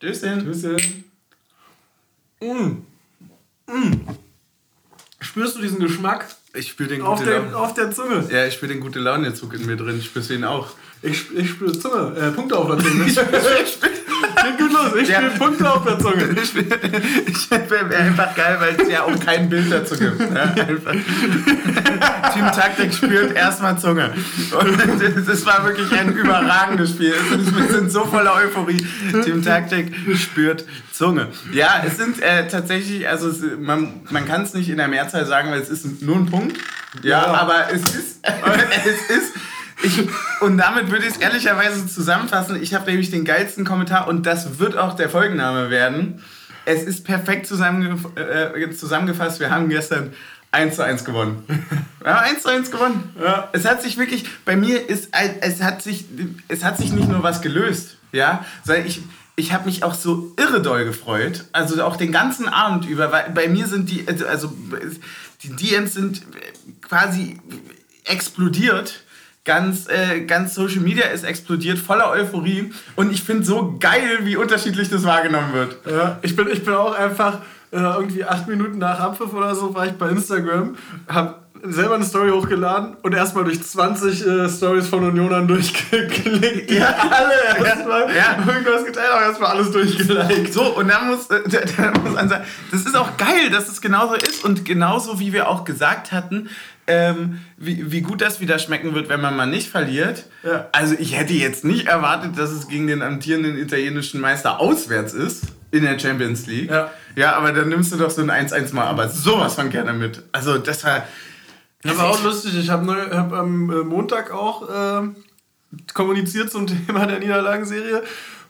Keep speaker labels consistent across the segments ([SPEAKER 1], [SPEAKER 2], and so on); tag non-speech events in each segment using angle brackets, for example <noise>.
[SPEAKER 1] Tschüsschen.
[SPEAKER 2] Tschüsschen. Mm. Mm. Spürst du diesen Geschmack?
[SPEAKER 1] Ich spüre den
[SPEAKER 2] auf,
[SPEAKER 1] gute Laune.
[SPEAKER 2] auf der Zunge.
[SPEAKER 1] Ja, ich spüre den gute Launezug in mir drin. Spürst du ihn auch?
[SPEAKER 2] Ich, ich spüre Zunge, äh, Punkte auf der Zunge. Geht gut los, ich
[SPEAKER 1] Ja.
[SPEAKER 2] Punkte auf der Zunge. <laughs>
[SPEAKER 1] Ich, ich wäre einfach geil, weil es ja auch kein Bild dazu gibt. Ja, einfach. <laughs> Team Taktik spürt erstmal Zunge. Und das war wirklich ein überragendes Spiel. Wir sind so voller Euphorie. Team Taktik spürt Zunge. Ja, es sind äh, tatsächlich, also es, man, man kann es nicht in der Mehrzahl sagen, weil es ist nur ein Punkt. Ja,
[SPEAKER 2] Ja.
[SPEAKER 1] aber es ist, <laughs> es ist ich, und damit würde ich es ehrlicherweise zusammenfassen. Ich habe nämlich den geilsten Kommentar und das wird auch der Folgenname werden. Es ist perfekt zusammengef äh, zusammengefasst. Wir haben gestern 1 zu 1 gewonnen. <laughs> Wir haben 1 zu 1 gewonnen.
[SPEAKER 2] Ja.
[SPEAKER 1] Es hat sich wirklich, bei mir ist, es hat sich, es hat sich nicht nur was gelöst, ja, sondern ich, ich habe mich auch so irre doll gefreut. Also auch den ganzen Abend über, weil bei mir sind die, also- also die DMs sind quasi explodiert. Ganz, äh, ganz Social Media ist explodiert, voller Euphorie. Und ich finde so geil, wie unterschiedlich das wahrgenommen wird.
[SPEAKER 2] Ja, ich, bin, ich bin auch einfach äh, irgendwie acht Minuten nach Abpfiff oder so war ich bei Instagram, hab selber eine Story hochgeladen und erstmal durch 20 äh, Stories von Unionern <laughs> durchgeklickt.
[SPEAKER 1] Ja.
[SPEAKER 2] alle erstmal
[SPEAKER 1] Ja.
[SPEAKER 2] irgendwas geteilt, aber erstmal alles durchgeliked.
[SPEAKER 1] So, und dann muss, <laughs> äh, da muss man sagen, das ist auch geil, dass es genauso ist und genauso wie wir auch gesagt hatten, ähm, wie, wie gut das wieder schmecken wird, wenn man mal nicht verliert.
[SPEAKER 2] Ja.
[SPEAKER 1] Also ich hätte jetzt nicht erwartet, dass es gegen den amtierenden italienischen Meister auswärts ist in der Champions League.
[SPEAKER 2] Ja.
[SPEAKER 1] ja aber dann nimmst du doch so ein 1-1 mal, aber sowas von gerne mit. Also das war...
[SPEAKER 2] Das war auch lustig. Ich habe hab am äh, Montag auch ähm, kommuniziert zum <laughs> Thema der Niederlagenserie.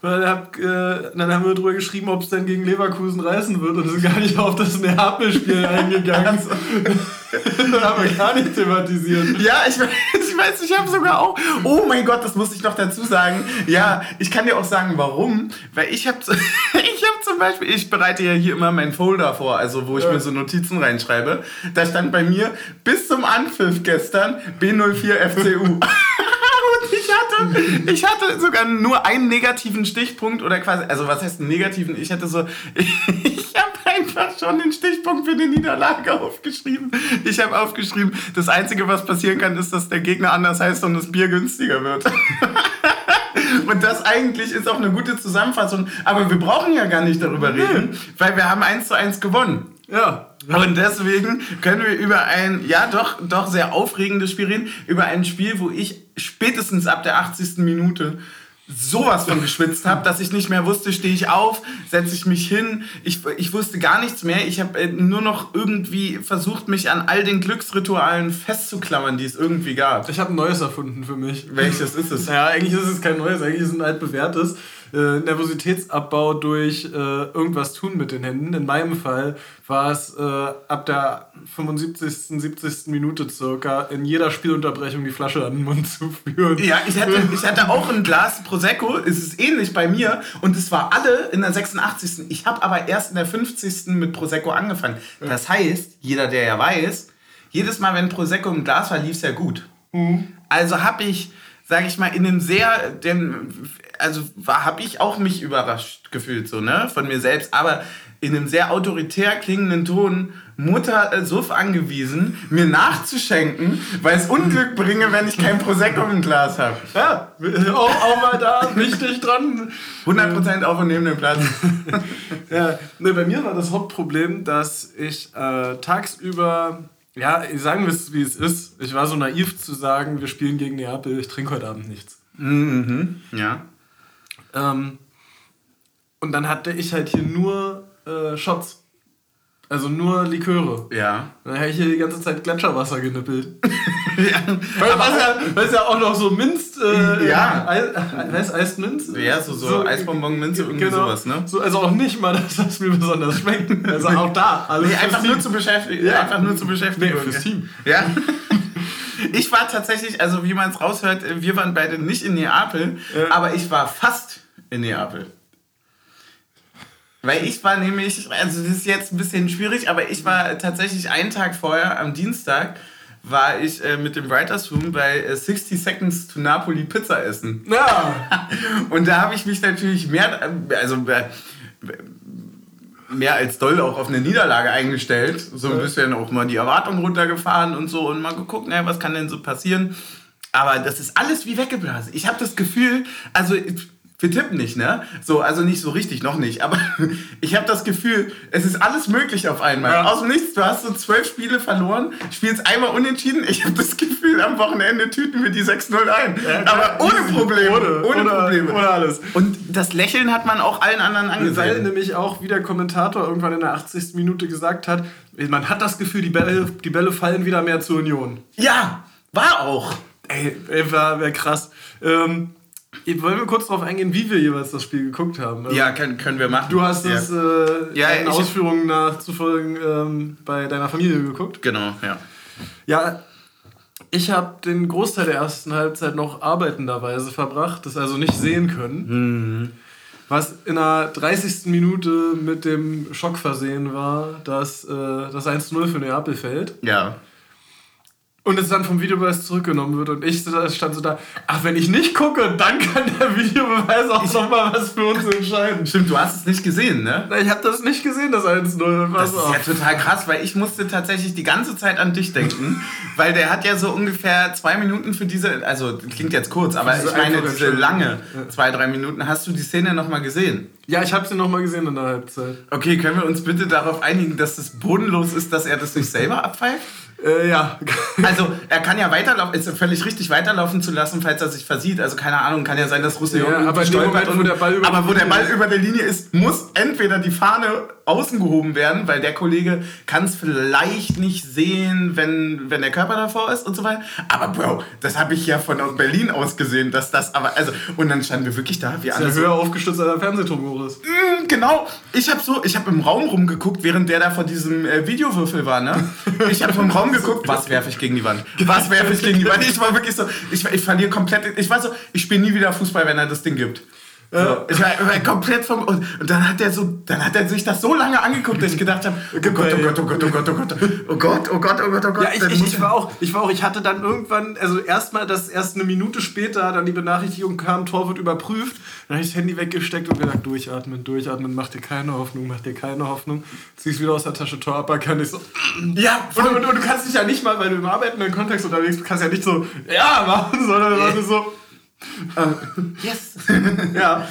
[SPEAKER 2] Und dann, hab, äh, dann haben wir drüber geschrieben, ob es denn gegen Leverkusen reißen wird. Und sind gar nicht auf das Neapel-Spiel eingegangen. das <laughs> <laughs> haben wir gar nicht thematisiert.
[SPEAKER 1] Ja, ich weiß, ich, weiß, ich habe sogar auch. Oh mein Gott, das muss ich noch dazu sagen. Ja, ich kann dir auch sagen, warum. Weil ich habe <laughs> ich hab zum Beispiel, ich bereite ja hier immer meinen Folder vor, also wo ich
[SPEAKER 2] Ja.
[SPEAKER 1] mir so Notizen reinschreibe. Da stand bei mir bis zum Anpfiff gestern B04 FCU. Ich hatte, ich hatte sogar nur einen negativen Stichpunkt oder quasi, also was heißt einen negativen? Ich hatte so, <laughs> ich habe einfach schon den Stichpunkt für die Niederlage aufgeschrieben. Ich habe aufgeschrieben, das Einzige, was passieren kann, ist, dass der Gegner anders heißt und das Bier günstiger wird. <laughs> Und das eigentlich ist auch eine gute Zusammenfassung. Aber wir brauchen ja gar nicht darüber reden, weil wir haben 1 zu 1 gewonnen.
[SPEAKER 2] Ja.
[SPEAKER 1] Und deswegen können wir über ein, ja doch, doch sehr aufregendes Spiel reden, über ein Spiel, wo ich spätestens ab der 80. Minute sowas von geschwitzt habe, dass ich nicht mehr wusste, stehe ich auf, setze ich mich hin. Ich, ich wusste gar nichts mehr. Ich habe äh, nur noch irgendwie versucht, mich an all den Glücksritualen festzuklammern, die es irgendwie gab.
[SPEAKER 2] Ich habe ein neues erfunden für mich.
[SPEAKER 1] Welches ist es?
[SPEAKER 2] Naja, eigentlich ist es kein neues, eigentlich ist es ein altbewährtes. Äh, Nervositätsabbau durch äh, irgendwas tun mit den Händen. In meinem Fall war es äh, ab der 75., 70. Minute circa in jeder Spielunterbrechung die Flasche an den Mund zu führen.
[SPEAKER 1] Ja, ich hatte, ich hatte auch ein Glas Prosecco, es ist ähnlich bei mir und es war alle in der 86. Ich habe aber erst in der 50. mit Prosecco angefangen. Das heißt, jeder, der ja weiß, jedes Mal, wenn Prosecco im Glas war, lief es ja gut. Also habe ich, sage ich mal, in einem sehr, den, also habe ich auch mich überrascht gefühlt, so, ne, von mir selbst, aber in einem sehr autoritär klingenden Ton Mutter äh, Suff angewiesen, mir nachzuschenken, weil es Unglück bringe, wenn ich kein Prosecco im Glas habe.
[SPEAKER 2] Ja, <laughs> auch, auch mal da, wichtig dran.
[SPEAKER 1] 100% auf und neben dem Platz. <laughs>
[SPEAKER 2] Ja, ne, bei mir war das Hauptproblem, dass ich äh, tagsüber, ja, sagen wir es wie es ist. Ich war so naiv zu sagen, wir spielen gegen Neapel, ich trinke heute Abend nichts.
[SPEAKER 1] Mhm. Ja.
[SPEAKER 2] Ähm, und dann hatte ich halt hier nur äh, Shots. Also nur Liköre.
[SPEAKER 1] Ja.
[SPEAKER 2] Dann habe ich hier die ganze Zeit Gletscherwasser genippelt. <laughs>
[SPEAKER 1] ja.
[SPEAKER 2] Was, ja, was ja auch noch so Minz. Äh,
[SPEAKER 1] Ja.
[SPEAKER 2] Eis, Eis Minz?
[SPEAKER 1] Ja, so- so Eisbonbon, Minze, irgendwie sowas, ne?
[SPEAKER 2] So, also auch nicht mal, <laughs> dass das mir besonders schmeckt. Also auch da. Alles
[SPEAKER 1] Nee, einfach nur zu beschäftigen.
[SPEAKER 2] Ja.
[SPEAKER 1] Einfach nur zu beschäftigen.
[SPEAKER 2] Nee, fürs Team.
[SPEAKER 1] Ja. <laughs> Ich war tatsächlich, also wie man es raushört, wir waren beide nicht in Neapel,
[SPEAKER 2] Ja.
[SPEAKER 1] aber ich war fast in Neapel. Weil ich war nämlich, also das ist jetzt ein bisschen schwierig, aber ich war tatsächlich einen Tag vorher, am Dienstag, war ich äh, mit dem Writers Room bei äh, 60 Seconds to Napoli Pizza essen.
[SPEAKER 2] Ja. <laughs>
[SPEAKER 1] Und da habe ich mich natürlich mehr, also äh, mehr als doll auch auf eine Niederlage eingestellt. So ein bisschen auch mal die Erwartung runtergefahren und so und mal geguckt, naja, was kann denn so passieren. Aber das ist alles wie weggeblasen. Ich habe das Gefühl, also wir tippen nicht, ne? So, also nicht so richtig, noch nicht. Aber <laughs> ich habe das Gefühl, es ist alles möglich auf einmal.
[SPEAKER 2] Ja.
[SPEAKER 1] Aus dem Nichts, du hast so zwölf Spiele verloren, spielst einmal unentschieden. Ich habe das Gefühl, am Wochenende tüten wir die 6-0 ein. Aber ohne. Probleme.
[SPEAKER 2] Ohne-
[SPEAKER 1] ohne
[SPEAKER 2] ohne-
[SPEAKER 1] Probleme.
[SPEAKER 2] ohne alles.
[SPEAKER 1] Und das Lächeln hat man auch allen anderen
[SPEAKER 2] Weil
[SPEAKER 1] angesehen.
[SPEAKER 2] nämlich auch, wie der Kommentator irgendwann in der 80. Minute gesagt hat, man hat das Gefühl, die Bälle, die Bälle fallen wieder mehr zur Union.
[SPEAKER 1] Ja, war auch.
[SPEAKER 2] Ey, ey war, wär krass. Ähm, wollen wir kurz darauf eingehen, wie wir jeweils das Spiel geguckt haben? Also,
[SPEAKER 1] Ja, können, können wir machen.
[SPEAKER 2] Du hast
[SPEAKER 1] ja.
[SPEAKER 2] es äh,
[SPEAKER 1] Ja, ich-
[SPEAKER 2] Ausführungen nachzufolgen ähm, bei deiner Familie geguckt.
[SPEAKER 1] Genau, ja.
[SPEAKER 2] Ja, ich habe den Großteil der ersten Halbzeit noch arbeitenderweise verbracht, das also nicht sehen können. Was in der 30. Minute mit dem Schock versehen war, dass äh, das 1-0 für Neapel fällt.
[SPEAKER 1] Ja.
[SPEAKER 2] Und es dann vom Videobeweis zurückgenommen wird. Und ich stand so da, ach, wenn ich nicht gucke, dann kann der Videobeweis auch nochmal was für uns entscheiden.
[SPEAKER 1] Stimmt, du hast es nicht gesehen, ne?
[SPEAKER 2] Ich habe das nicht gesehen, das 1-0.
[SPEAKER 1] Das
[SPEAKER 2] Was
[SPEAKER 1] ist
[SPEAKER 2] auch.
[SPEAKER 1] ja total krass, weil ich musste tatsächlich die ganze Zeit an dich denken, <laughs> weil der hat ja so ungefähr zwei Minuten für diese, also klingt jetzt kurz, aber ich meine diese lange, zwei, drei Minuten. Hast du die Szene nochmal gesehen?
[SPEAKER 2] Ja, ich habe sie nochmal gesehen in der Halbzeit.
[SPEAKER 1] Okay, können wir uns bitte darauf einigen, dass es bodenlos ist, dass er das nicht selber abpfeift?
[SPEAKER 2] Äh, ja. <laughs>
[SPEAKER 1] Also, er kann ja weiterlaufen, ist völlig richtig weiterlaufen zu lassen, falls er sich versieht. Also, keine Ahnung, kann ja sein, dass Roussillon
[SPEAKER 2] Ja, aber
[SPEAKER 1] stolpert
[SPEAKER 2] Moment, wo der Ball über
[SPEAKER 1] aber wo der Ball über der Linie ist, muss entweder die Fahne außen gehoben werden, weil der Kollege kann es vielleicht nicht sehen, wenn, wenn der Körper davor ist und so weiter. Aber Bro, das habe ich ja von Berlin aus gesehen, dass das aber, also, und dann standen wir wirklich da, wir alle
[SPEAKER 2] Der
[SPEAKER 1] so,
[SPEAKER 2] höher aufgestützt als der Fernsehturm hoch ist.
[SPEAKER 1] Mm, Genau, ich habe so, ich habe im Raum rumgeguckt, während der da vor diesem äh, Videowürfel war, ne? Ich habe vom Raum geguckt, was werfe ich gegen die Wand? Was werfe ich gegen die Wand? Ich war wirklich so, ich, ich verliere komplett, ich war so, ich spiele nie wieder Fußball, wenn er das Ding gibt. So, ich war, ich war komplett vom und, und dann hat er so, dann hat er sich das so lange angeguckt, dass ich gedacht habe, oh Gott, oh Gott, oh Gott, oh Gott, oh Gott, oh Gott, oh Gott, oh Gott, oh Gott.
[SPEAKER 2] Ja, ich, ich, ich, war auch, ich war auch, ich hatte dann irgendwann, also erstmal, dass erst eine Minute später dann die Benachrichtigung kam, Tor wird überprüft. Dann habe ich das Handy weggesteckt und gedacht, durchatmen, durchatmen, mach dir keine Hoffnung, mach dir keine Hoffnung. Ziehst wieder aus der Tasche, Tor kann ich so.
[SPEAKER 1] ja,
[SPEAKER 2] Und, und, und du kannst dich ja nicht mal, weil du im arbeitenden Kontext unterwegs bist, kannst ja nicht so, ja, machen, sondern yeah. so, <laughs>
[SPEAKER 1] yes.
[SPEAKER 2] ja.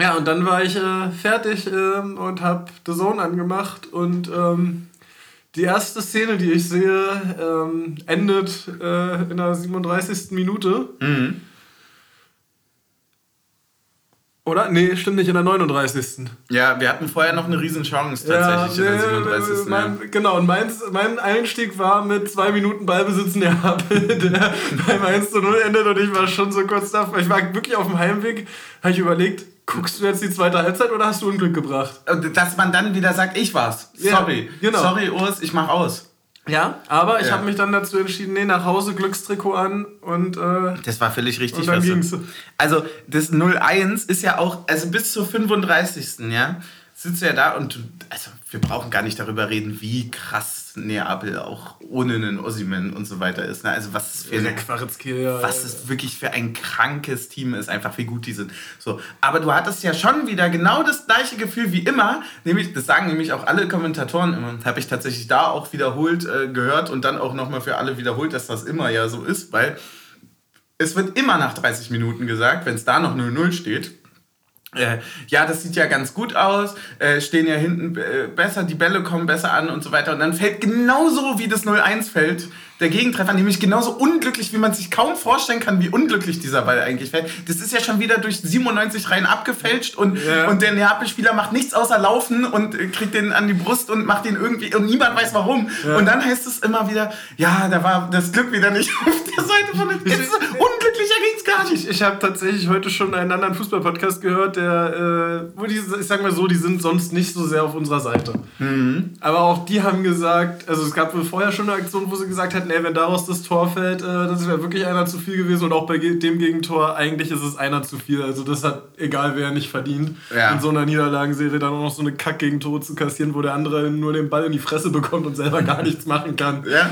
[SPEAKER 2] Ja, und dann war ich äh, fertig ähm, und habe The Zone angemacht und ähm, die erste Szene, die ich sehe, ähm, endet äh, in der 37. Minute. Oder? Nee, stimmt nicht, in der 39.
[SPEAKER 1] Ja, wir hatten vorher noch eine riesen Chance tatsächlich in der 37. ja.
[SPEAKER 2] mein, genau, und meins, mein Einstieg war mit zwei Minuten Ballbesitz in der Happel, <laughs> der beim 1 zu 0 endet und ich war schon so kurz davor. Ich war wirklich auf dem Heimweg, habe ich überlegt, guckst du jetzt die zweite Halbzeit oder hast du Unglück gebracht?
[SPEAKER 1] Dass man dann wieder sagt, ich war's.
[SPEAKER 2] Ja,
[SPEAKER 1] Sorry.
[SPEAKER 2] genau.
[SPEAKER 1] Sorry, Urs, ich mach aus.
[SPEAKER 2] Ja, aber ich
[SPEAKER 1] Ja.
[SPEAKER 2] habe mich dann dazu entschieden, nee, nach Hause Glückstrikot an und äh,
[SPEAKER 1] Das war völlig richtig.
[SPEAKER 2] Und dann
[SPEAKER 1] was du-. Also das 0-1 ist ja auch, also bis zur 35. ja, sitzt du ja da und du, also wir brauchen gar nicht darüber reden, wie krass Neapel auch ohne einen Ossiman und so weiter ist. Ne? Also was es für eine
[SPEAKER 2] ja.
[SPEAKER 1] was es wirklich für ein krankes Team ist, einfach wie gut die sind. So, aber du hattest ja schon wieder genau das gleiche Gefühl wie immer, nämlich, das sagen nämlich auch alle Kommentatoren immer, habe ich tatsächlich da auch wiederholt äh, gehört und dann auch nochmal für alle wiederholt, dass das immer ja so ist, weil es wird immer nach 30 Minuten gesagt, wenn es da noch 0-0 steht, äh, ja, das sieht ja ganz gut aus, äh, stehen ja hinten äh, besser, die Bälle kommen besser an und so weiter. Und dann fällt genauso wie das 0-1 fällt, der Gegentreffer, nämlich genauso unglücklich, wie man sich kaum vorstellen kann, wie unglücklich dieser Ball eigentlich fällt. Das ist ja schon wieder durch 97 Reihen abgefälscht und,
[SPEAKER 2] Ja.
[SPEAKER 1] und der Neapel-Spieler macht nichts außer laufen und äh, kriegt den an die Brust und macht den irgendwie und niemand weiß warum. Und dann heißt es immer wieder, ja, da war das Glück wieder nicht <laughs> auf der Seite von dem. Jetzt, unglücklicher ging's gar nicht.
[SPEAKER 2] Ich, habe tatsächlich heute schon einen anderen Fußball-Podcast gehört, der, äh, wo die, ich sag mal so, die sind sonst nicht so sehr auf unserer Seite. Aber auch die haben gesagt, also es gab wohl vorher schon eine Aktion, wo sie gesagt hatten, dachten, ey, wenn daraus das Tor fällt, äh, das wäre wirklich einer zu viel gewesen. Und auch bei dem Gegentor, eigentlich ist es einer zu viel. Also das hat, egal wer, nicht verdient. Ja. In so einer Niederlagenserie dann auch noch so eine Kack-Gegentore zu kassieren, wo der andere nur den Ball in die Fresse bekommt und selber gar nichts machen kann.
[SPEAKER 1] Ja,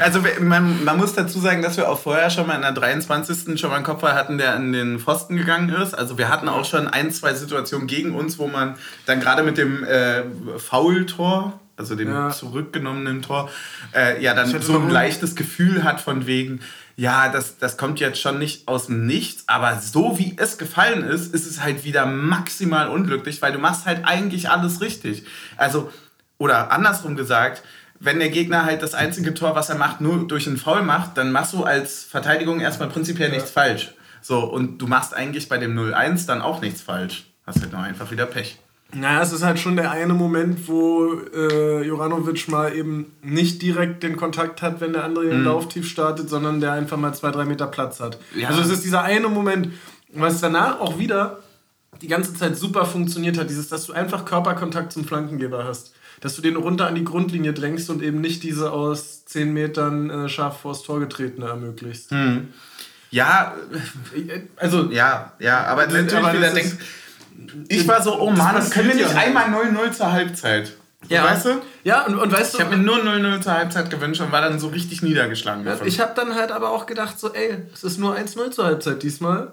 [SPEAKER 1] also man, man muss dazu sagen, dass wir auch vorher schon mal in der 23. schon mal einen Kopfball hatten, der in den Pfosten gegangen ist. Also wir hatten auch schon ein, zwei Situationen gegen uns, wo man dann gerade mit dem äh, Foul-Tor also dem ja. zurückgenommenen Tor, äh, ja dann so ein leichtes Gefühl hat von wegen, ja, das, das kommt jetzt schon nicht aus dem Nichts, aber so wie es gefallen ist, ist es halt wieder maximal unglücklich, weil du machst halt eigentlich alles richtig. Also, oder andersrum gesagt, wenn der Gegner halt das einzige Tor, was er macht, nur durch einen Foul macht, dann machst du als Verteidigung erstmal prinzipiell ja. nichts falsch. So, und du machst eigentlich bei dem 0-1 dann auch nichts falsch. Hast halt nur einfach wieder Pech.
[SPEAKER 2] Naja, es ist halt schon der eine Moment, wo äh, Joranovic mal eben nicht direkt den Kontakt hat, wenn der andere mhm. den Lauftief startet, sondern der einfach mal zwei, drei Meter Platz hat. Ja. Also es ist dieser eine Moment, was danach auch wieder die ganze Zeit super funktioniert hat, dieses, dass du einfach Körperkontakt zum Flankengeber hast. Dass du den runter an die Grundlinie drängst und eben nicht diese aus zehn Metern äh, scharf vors Tor getretene ermöglichst.
[SPEAKER 1] Mhm. Ja, äh, also ja, ja, aber natürlich aber wieder denkst, ich war so, oh Mann, können wir nicht ja. einmal 0-0 zur Halbzeit? Ja. Weißt du?
[SPEAKER 2] Ja, und, und weißt
[SPEAKER 1] du. Ich habe mir nur 0-0 zur Halbzeit gewünscht und war dann so richtig niedergeschlagen
[SPEAKER 2] davon. Ich habe dann halt aber auch gedacht, so, ey, es ist nur 1-0 zur Halbzeit diesmal.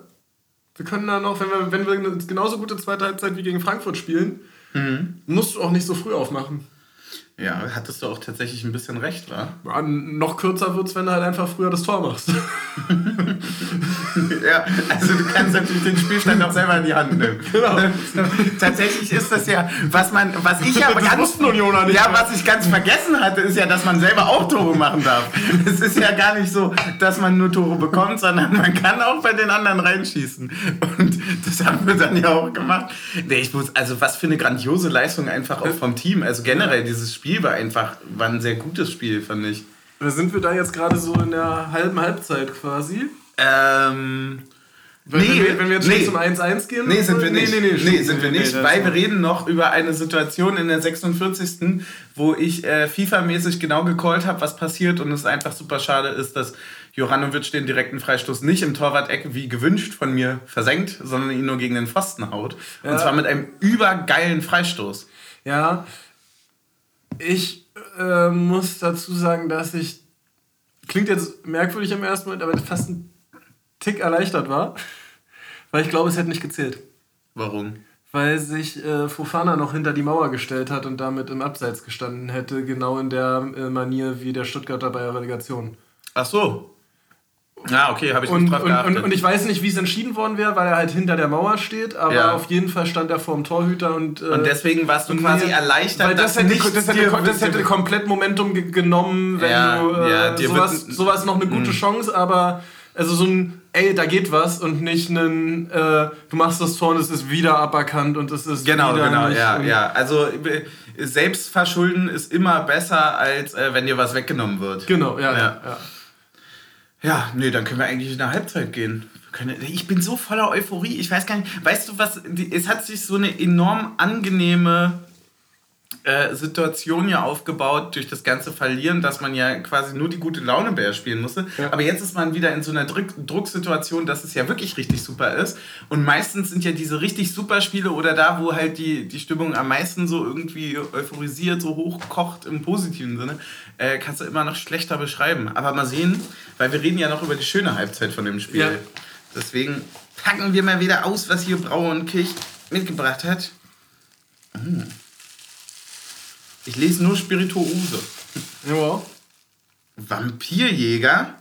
[SPEAKER 2] Wir können da noch, wenn wir, wenn wir eine genauso gute zweite Halbzeit wie gegen Frankfurt spielen, mhm. musst du auch nicht so früh aufmachen.
[SPEAKER 1] Ja, hattest du auch tatsächlich ein bisschen recht, wa?
[SPEAKER 2] Ja, noch kürzer wird es, wenn du halt einfach früher das Tor machst. <laughs>
[SPEAKER 1] ja, also du kannst natürlich den Spielstand auch selber in die Hand nehmen. Genau. <laughs> tatsächlich ist das ja, was man, was ich ja <laughs> ganz, ja, was ich ganz vergessen hatte, ist ja, dass man selber auch Tore machen darf. Es ist ja gar nicht so, dass man nur Tore bekommt, sondern man kann auch bei den anderen reinschießen. Und das haben wir dann ja auch gemacht. Nee, ich muss, also was für eine grandiose Leistung einfach auch vom Team. Also generell dieses Spiel Spiel war einfach war ein sehr gutes Spiel, fand ich.
[SPEAKER 2] Sind wir da jetzt gerade so in der halben Halbzeit quasi?
[SPEAKER 1] Ähm.
[SPEAKER 2] Wenn, nee, wir, wenn wir jetzt nee. zum 1-1 gehen?
[SPEAKER 1] Nee, sind wir nicht. Nee, nee, nee, nee sind wir nicht, weil wir reden noch über eine Situation in der 46. wo ich äh, FIFA-mäßig genau gecallt habe, was passiert und es einfach super schade ist, dass Joranovic den direkten Freistoß nicht im Torwart-Eck wie gewünscht von mir versenkt, sondern ihn nur gegen den Pfosten haut. Ja. Und zwar mit einem übergeilen Freistoß.
[SPEAKER 2] Ja, ich äh, muss dazu sagen, dass ich, klingt jetzt merkwürdig im ersten Moment, aber fast ein Tick erleichtert war, weil ich glaube, es hätte nicht gezählt.
[SPEAKER 1] Warum?
[SPEAKER 2] Weil sich äh, Fofana noch hinter die Mauer gestellt hat und damit im Abseits gestanden hätte, genau in der äh, Manier wie der Stuttgarter bei der Relegation.
[SPEAKER 1] Ach so. Ja, okay, habe ich
[SPEAKER 2] und, nicht drauf und, und, und, ich weiß nicht, wie es entschieden worden wäre, weil er halt hinter der Mauer steht, aber ja. auf jeden Fall stand er vor dem Torhüter und.
[SPEAKER 1] Äh, und deswegen warst du quasi nee, erleichtert, weil
[SPEAKER 2] das, hätte, das, hätte, das hätte komplett Momentum genommen, wenn ja, du. Äh, ja, sowas, sowas noch eine gute mh. Chance, aber. Also so ein, ey, da geht was und nicht ein, äh, du machst das Tor und es ist wieder aberkannt und es ist
[SPEAKER 1] Genau,
[SPEAKER 2] wieder
[SPEAKER 1] genau, ja, ja. Also Selbstverschulden ist immer besser, als äh, wenn dir was weggenommen wird.
[SPEAKER 2] Genau, ja, ja. ja.
[SPEAKER 1] Ja, nee, dann können wir eigentlich in der Halbzeit gehen. Ich bin so voller Euphorie. Ich weiß gar nicht, weißt du was, es hat sich so eine enorm angenehme äh, Situation ja aufgebaut durch das ganze Verlieren, dass man ja quasi nur die gute Laune Bär spielen musste. Ja. Aber jetzt ist man wieder in so einer Druck Drucksituation, dass es ja wirklich richtig super ist. Und meistens sind ja diese richtig super Spiele oder da, wo halt die, die Stimmung am meisten so irgendwie euphorisiert, so hochkocht im positiven Sinne, äh, kannst du immer noch schlechter beschreiben. Aber mal sehen, weil wir reden ja noch über die schöne Halbzeit von dem Spiel. Ja. Deswegen packen wir mal wieder aus, was hier Brauenkirch mitgebracht hat. Mmh. Ich lese nur Spirituose.
[SPEAKER 2] Ja.
[SPEAKER 1] Vampirjäger?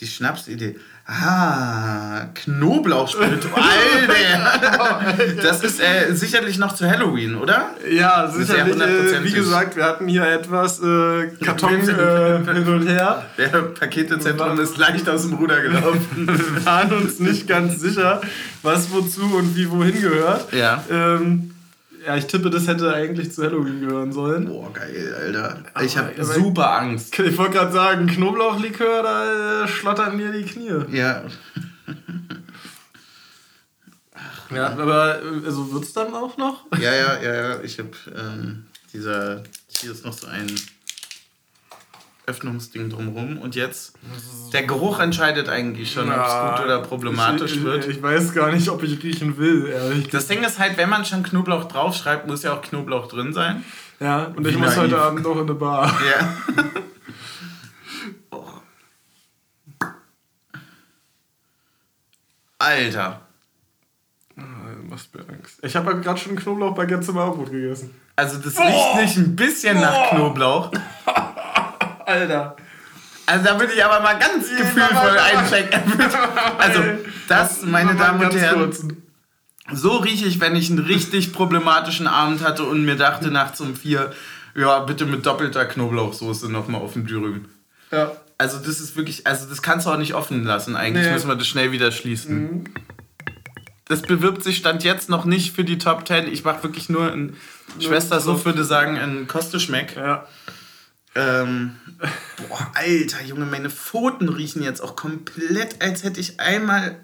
[SPEAKER 1] Die Schnapsidee. Ah, Knoblauchspirituose. <laughs> Alter! Das ist äh, sicherlich noch zu Halloween, oder?
[SPEAKER 2] Ja, sicherlich. Äh, wie gesagt, wir hatten hier etwas äh, Karton <laughs> äh, hin und her.
[SPEAKER 1] Der Paketezentrum ist leicht aus dem Ruder gelaufen. <laughs>
[SPEAKER 2] wir waren uns nicht ganz sicher, was wozu und wie wohin gehört.
[SPEAKER 1] Ja.
[SPEAKER 2] Ähm, ja, ich tippe, das hätte eigentlich zu Halloween gehören sollen.
[SPEAKER 1] Boah, geil, Alter. Ich habe super Angst. <laughs>
[SPEAKER 2] Ich wollte gerade sagen, Knoblauchlikör, da äh, schlottern mir die Knie.
[SPEAKER 1] Ja.
[SPEAKER 2] Ach, <laughs> ja, aber äh, also es dann auch noch?
[SPEAKER 1] Ja, ja, ja, ja. Ich habe ähm, dieser. Hier ist noch so ein. Öffnungsding drumherum. Und jetzt, der Geruch entscheidet eigentlich schon, ob es gut oder problematisch
[SPEAKER 2] ich,
[SPEAKER 1] wird.
[SPEAKER 2] Ich, ich weiß gar nicht, ob ich riechen will, ehrlich
[SPEAKER 1] Das Ding ist halt, wenn man schon Knoblauch draufschreibt, muss ja auch Knoblauch drin sein.
[SPEAKER 2] Ja, und ich
[SPEAKER 1] Wie
[SPEAKER 2] muss
[SPEAKER 1] naiv.
[SPEAKER 2] heute Abend noch in eine Bar. <laughs>
[SPEAKER 1] Ja. Oh. Alter.
[SPEAKER 2] Du machst mir Angst. Ich habe gerade schon Knoblauchbaguette zum Abendbrot gegessen.
[SPEAKER 1] Also das riecht nicht ein bisschen nach Knoblauch. <laughs>
[SPEAKER 2] Alter.
[SPEAKER 1] Also da würde ich aber mal ganz gefühlvoll einchecken. Also das, meine Damen und Herren, so rieche ich, wenn ich einen richtig problematischen Abend hatte und mir dachte nachts um vier, ja, bitte mit doppelter Knoblauchsoße nochmal auf den Dürüm.
[SPEAKER 2] Ja.
[SPEAKER 1] Also das ist wirklich, also das kannst du auch nicht offen lassen. Eigentlich
[SPEAKER 2] Nee.
[SPEAKER 1] müssen wir das schnell wieder schließen. Das bewirbt sich Stand jetzt noch nicht für die Top 10. Ich mache wirklich nur ein, Schwester so würde sagen, ein Kosteschmeck.
[SPEAKER 2] Ja.
[SPEAKER 1] Ähm, boah, Alter, Junge, meine Pfoten riechen jetzt auch komplett, als hätte ich einmal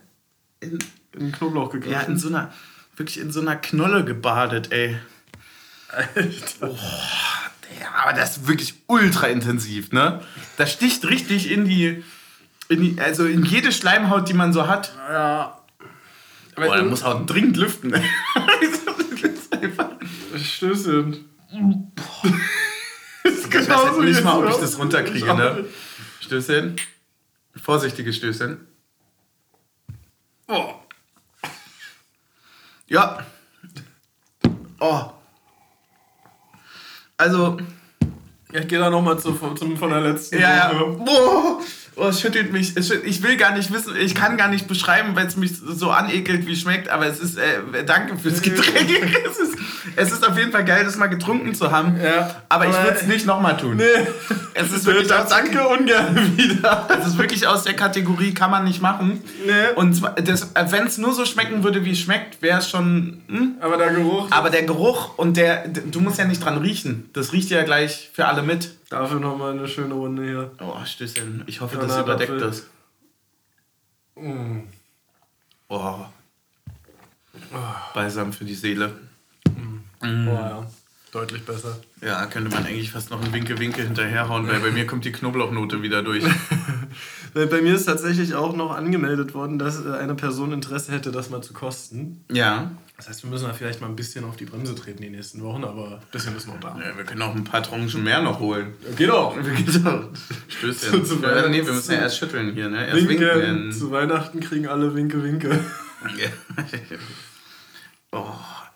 [SPEAKER 1] in,
[SPEAKER 2] In Knoblauch gegriffen.
[SPEAKER 1] ja, in so einer, wirklich in so einer Knolle gebadet, ey.
[SPEAKER 2] Alter.
[SPEAKER 1] Ja, aber das ist wirklich ultra intensiv, ne? Das sticht richtig in die, in die, also in jede Schleimhaut, die man so hat.
[SPEAKER 2] Ja.
[SPEAKER 1] Boah, da muss auch dringend lüften. <laughs> Das ist einfach-
[SPEAKER 2] Stößchen.
[SPEAKER 1] Ich weiß halt nicht mal, ob ich das runterkriege, ne? Stößchen. Vorsichtige Stößchen.
[SPEAKER 2] Oh.
[SPEAKER 1] Ja. Oh. Also,
[SPEAKER 2] Ich gehe da nochmal zu, zum, von der letzten
[SPEAKER 1] ja, ja. Boah. Oh, es schüttelt mich. Es schüttelt, ich will gar nicht wissen, ich kann gar nicht beschreiben, weil es mich so anekelt, wie es schmeckt, aber es ist, äh, danke fürs Getränk. <laughs> es, ist, es ist auf jeden Fall geil, das mal getrunken zu haben.
[SPEAKER 2] Ja.
[SPEAKER 1] Aber ich
[SPEAKER 2] Aber-
[SPEAKER 1] würde es nicht nochmal tun.
[SPEAKER 2] Nee.
[SPEAKER 1] Es ist wirklich <laughs> aus
[SPEAKER 2] Danke ungern wieder.
[SPEAKER 1] es ist wirklich aus der Kategorie, kann man nicht machen.
[SPEAKER 2] Nee.
[SPEAKER 1] Und wenn es nur so schmecken würde, wie es schmeckt, wäre es schon. Hm?
[SPEAKER 2] Aber der Geruch.
[SPEAKER 1] Aber der Geruch und der, du musst ja nicht dran riechen. Das riecht ja gleich für alle mit.
[SPEAKER 2] Dafür nochmal eine schöne Runde hier.
[SPEAKER 1] Oh, Stößchen. Ich hoffe, das
[SPEAKER 2] Granatapfel.
[SPEAKER 1] überdeckt das.
[SPEAKER 2] Mm.
[SPEAKER 1] Oh. Balsam für die Seele.
[SPEAKER 2] Boah, ja. Deutlich besser.
[SPEAKER 1] Ja, könnte man eigentlich fast noch einen Winke-Winke hinterherhauen, weil bei mir kommt die Knoblauchnote wieder durch. <laughs>
[SPEAKER 2] Weil Bei mir ist tatsächlich auch noch angemeldet worden, dass äh, eine Person Interesse hätte, das mal zu kosten.
[SPEAKER 1] Ja.
[SPEAKER 2] Das heißt, wir müssen da vielleicht mal ein bisschen auf die Bremse treten die nächsten Wochen, aber ein bisschen ist noch da.
[SPEAKER 1] ja. Wir können auch ein paar Tranchen mehr noch holen.
[SPEAKER 2] Geht auch. <laughs>
[SPEAKER 1] Stößchen.
[SPEAKER 2] Zu- zu
[SPEAKER 1] ja, nee, wir müssen ja erst schütteln hier, ne? Erst
[SPEAKER 2] Winke.
[SPEAKER 1] winken.
[SPEAKER 2] Zu Weihnachten kriegen alle Winke, Winke. <laughs>
[SPEAKER 1] Ja. oh,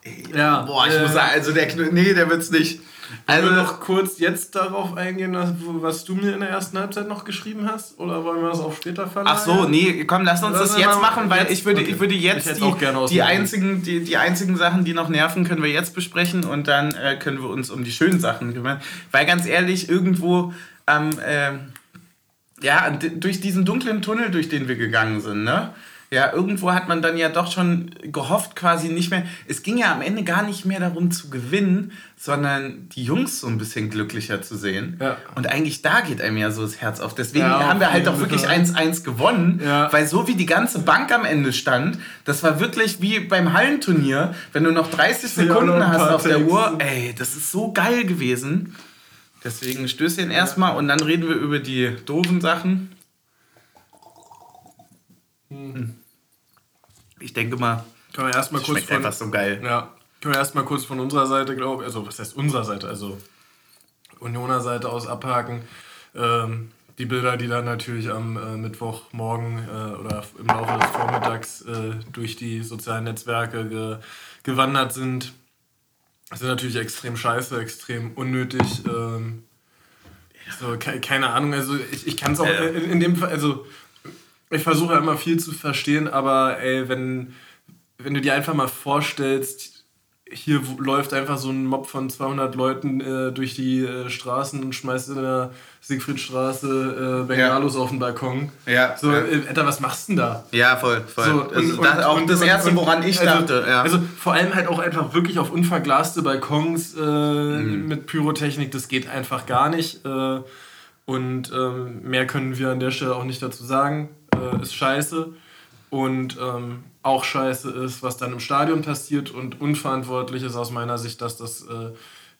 [SPEAKER 1] ey.
[SPEAKER 2] Ja,
[SPEAKER 1] Boah, ich
[SPEAKER 2] äh,
[SPEAKER 1] muss sagen, also der Nee, der wird's nicht.
[SPEAKER 2] Also
[SPEAKER 1] Also,
[SPEAKER 2] noch kurz jetzt darauf eingehen, was- was du mir in der ersten Halbzeit noch geschrieben hast? Oder wollen wir das auch später verlagern?
[SPEAKER 1] Ach so, nee, komm, lass uns das
[SPEAKER 2] uns
[SPEAKER 1] jetzt machen, weil
[SPEAKER 2] jetzt-
[SPEAKER 1] ich würde,
[SPEAKER 2] okay.
[SPEAKER 1] ich würde
[SPEAKER 2] Ich
[SPEAKER 1] jetzt
[SPEAKER 2] hätte
[SPEAKER 1] die,
[SPEAKER 2] auch gerne aus
[SPEAKER 1] die, einzigen, die, die einzigen Sachen, die noch nerven, können wir jetzt besprechen und dann äh, können wir uns um die schönen Sachen kümmern. Weil ganz ehrlich, irgendwo am, ähm, ja, d- durch diesen dunklen Tunnel, durch den wir gegangen sind, ne? Ja, irgendwo hat man dann ja doch schon gehofft, quasi nicht mehr. Es ging ja am Ende gar nicht mehr darum zu gewinnen, sondern die Jungs so ein bisschen glücklicher zu sehen.
[SPEAKER 2] Ja.
[SPEAKER 1] Und eigentlich da geht einem ja so das Herz auf. Deswegen
[SPEAKER 2] Ja,
[SPEAKER 1] haben wir halt auch wirklich
[SPEAKER 2] Fall.
[SPEAKER 1] 1-1 gewonnen,
[SPEAKER 2] Ja.
[SPEAKER 1] weil so wie die ganze Bank am Ende stand, das war wirklich wie beim Hallenturnier, wenn du noch 30
[SPEAKER 2] Ja, noch
[SPEAKER 1] Sekunden hast auf der. Uhr. Ey, das ist so geil gewesen. Deswegen Stößchen erstmal und dann reden wir über die doofen Sachen. Hm. Ich denke mal,
[SPEAKER 2] Können wir erstmal
[SPEAKER 1] das
[SPEAKER 2] kurz von,
[SPEAKER 1] so geil.
[SPEAKER 2] Ja, können wir erstmal kurz von unserer Seite, glaube ich, also was heißt unserer Seite, also Unioner Seite aus abhaken. Ähm, die Bilder, die dann natürlich am äh, Mittwochmorgen äh, oder im Laufe des Vormittags äh, durch die sozialen Netzwerke ge gewandert sind, sind natürlich extrem scheiße, extrem unnötig. Ähm, so, ke keine Ahnung, also ich, ich kann es auch in, in dem Fall, also ich versuche ja immer viel zu verstehen, aber ey, wenn, wenn du dir einfach mal vorstellst, hier läuft einfach so ein Mob von 200 Leuten äh, durch die äh, Straßen und schmeißt in der Siegfriedstraße äh, Bengalos auf den Balkon.
[SPEAKER 1] Ja,
[SPEAKER 2] So,
[SPEAKER 1] ja.
[SPEAKER 2] äh, Alter, was machst du denn da?
[SPEAKER 1] Ja, voll, voll.
[SPEAKER 2] So,
[SPEAKER 1] also das auch das Erste, woran ich
[SPEAKER 2] also,
[SPEAKER 1] dachte. Ja.
[SPEAKER 2] Also vor allem halt auch einfach wirklich auf unverglaste Balkons äh,
[SPEAKER 1] Mhm.
[SPEAKER 2] mit Pyrotechnik, das geht einfach gar nicht. Äh, und ähm, mehr können wir an der Stelle auch nicht dazu sagen. Äh, ist scheiße. Und ähm, auch scheiße ist, was dann im Stadion passiert und unverantwortlich ist aus meiner Sicht, dass das äh,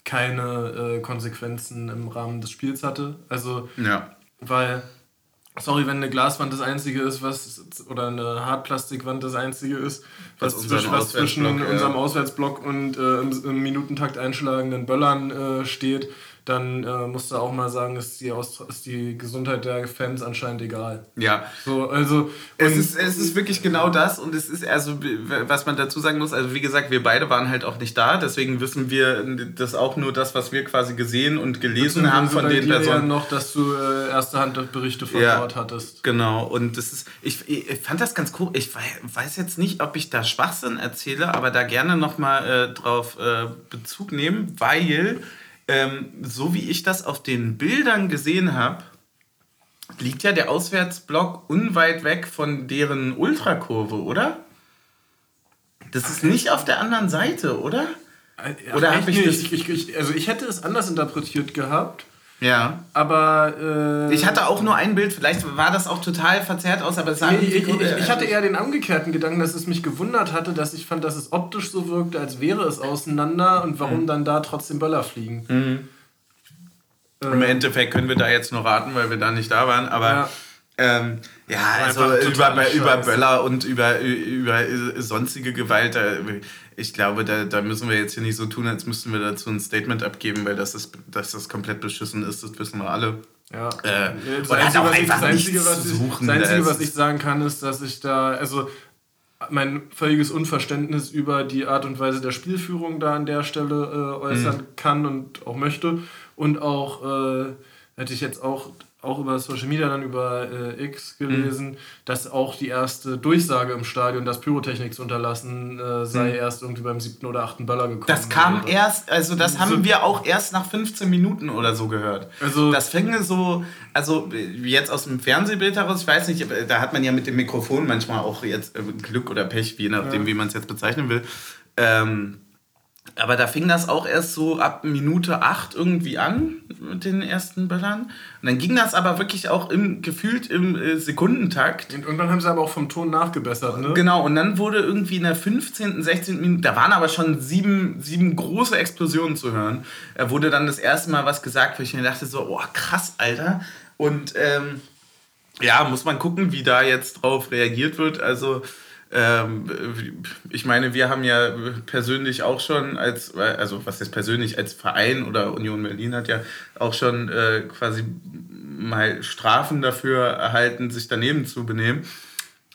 [SPEAKER 2] keine äh, Konsequenzen im Rahmen des Spiels hatte. Also,
[SPEAKER 1] Ja.
[SPEAKER 2] weil, sorry, wenn eine Glaswand das einzige ist, was, oder eine Hartplastikwand das einzige ist, was,
[SPEAKER 1] Was
[SPEAKER 2] zwischen, was zwischen unserem Auswärtsblock und äh, im, im Minutentakt einschlagenden Böllern äh, steht, dann äh, musst du auch mal sagen, ist die, ist die Gesundheit der Fans anscheinend egal.
[SPEAKER 1] Ja.
[SPEAKER 2] So, also,
[SPEAKER 1] Es ist, es ist wirklich genau das und es ist also, was man dazu sagen muss, also wie gesagt, wir beide waren halt auch nicht da, deswegen wissen wir das auch nur das, was wir quasi gesehen und gelesen haben von den Personen.
[SPEAKER 2] Noch, dass du äh, erste Handberichte von
[SPEAKER 1] Ja.
[SPEAKER 2] dort hattest.
[SPEAKER 1] Genau, und das ist, ich, ich fand das ganz cool. Ich wei- weiß jetzt nicht, ob ich da Schwachsinn erzähle, aber da gerne nochmal äh, drauf äh, Bezug nehmen, weil, ähm, so wie ich das auf den Bildern gesehen habe, liegt ja der Auswärtsblock unweit weg von deren Ultrakurve, oder? Das ist nicht auf der anderen Seite, oder?
[SPEAKER 2] Äh,
[SPEAKER 1] Oder
[SPEAKER 2] Ach,
[SPEAKER 1] hab
[SPEAKER 2] echt
[SPEAKER 1] ich
[SPEAKER 2] ich, ich, also ich hätte es anders interpretiert gehabt,
[SPEAKER 1] Ja.
[SPEAKER 2] aber äh,
[SPEAKER 1] Ich hatte auch nur ein Bild, vielleicht war das auch total verzerrt aus, aber es sah
[SPEAKER 2] ich, ich, ich, hatte eher den umgekehrten Gedanken, dass es mich gewundert hatte, dass ich fand, dass es optisch so wirkte, als wäre es auseinander und warum
[SPEAKER 1] Mhm.
[SPEAKER 2] dann da trotzdem Böller fliegen.
[SPEAKER 1] Im Endeffekt können wir da jetzt nur raten, weil wir da nicht da waren, aber
[SPEAKER 2] Ja.
[SPEAKER 1] Ähm, ja, also über,
[SPEAKER 2] totale
[SPEAKER 1] über
[SPEAKER 2] Scheiße.
[SPEAKER 1] Böller und über, über sonstige Gewalt, da, ich glaube, da, da müssen wir jetzt hier nicht so tun, als müssten wir dazu ein Statement abgeben, weil das, ist, dass das komplett beschissen ist, das wissen wir alle.
[SPEAKER 2] Ja.
[SPEAKER 1] Äh,
[SPEAKER 2] das Einzige,
[SPEAKER 1] auch
[SPEAKER 2] was ich, das Einzige, was ich,
[SPEAKER 1] suchen,
[SPEAKER 2] das Einzige,
[SPEAKER 1] das
[SPEAKER 2] was ich sagen kann, ist, dass ich da, also mein völliges Unverständnis über die Art und Weise der Spielführung da an der Stelle äh, äußern
[SPEAKER 1] Mhm.
[SPEAKER 2] kann und auch möchte. Und auch äh, hätte ich jetzt auch, auch über Social Media dann über äh, X gelesen,
[SPEAKER 1] Mhm.
[SPEAKER 2] dass auch die erste Durchsage im Stadion, dass Pyrotechnik zu unterlassen äh, sei, erst irgendwie beim siebten oder achten Böller gekommen.
[SPEAKER 1] Mhm. Das kam
[SPEAKER 2] wäre.
[SPEAKER 1] erst, also das haben wir auch erst nach 15 Minuten oder so gehört.
[SPEAKER 2] Also-
[SPEAKER 1] das fänge so, also jetzt aus dem Fernsehbild heraus, ich weiß nicht, da hat man ja mit dem Mikrofon manchmal auch jetzt äh, Glück oder Pech, je nachdem,
[SPEAKER 2] Ja.
[SPEAKER 1] wie man es jetzt bezeichnen will. Ähm, aber da fing das auch erst so ab Minute 8 irgendwie an mit den ersten Böllern. Und dann ging das aber wirklich auch im, gefühlt im äh, Sekundentakt.
[SPEAKER 2] Und irgendwann haben sie aber auch vom Ton nachgebessert, ne?
[SPEAKER 1] Genau, und dann wurde irgendwie in der 15., 16. Minute, da waren aber schon sieben, sieben große Explosionen zu hören. Da wurde dann das erste Mal was gesagt, wo ich mir dachte so, oh krass, Alter. Und ähm, ja, muss man gucken, wie da jetzt drauf reagiert wird. Also ich meine, wir haben ja persönlich auch schon als, also was ist persönlich, als Verein oder Union Berlin hat ja auch schon äh, quasi mal Strafen dafür erhalten, sich daneben zu benehmen.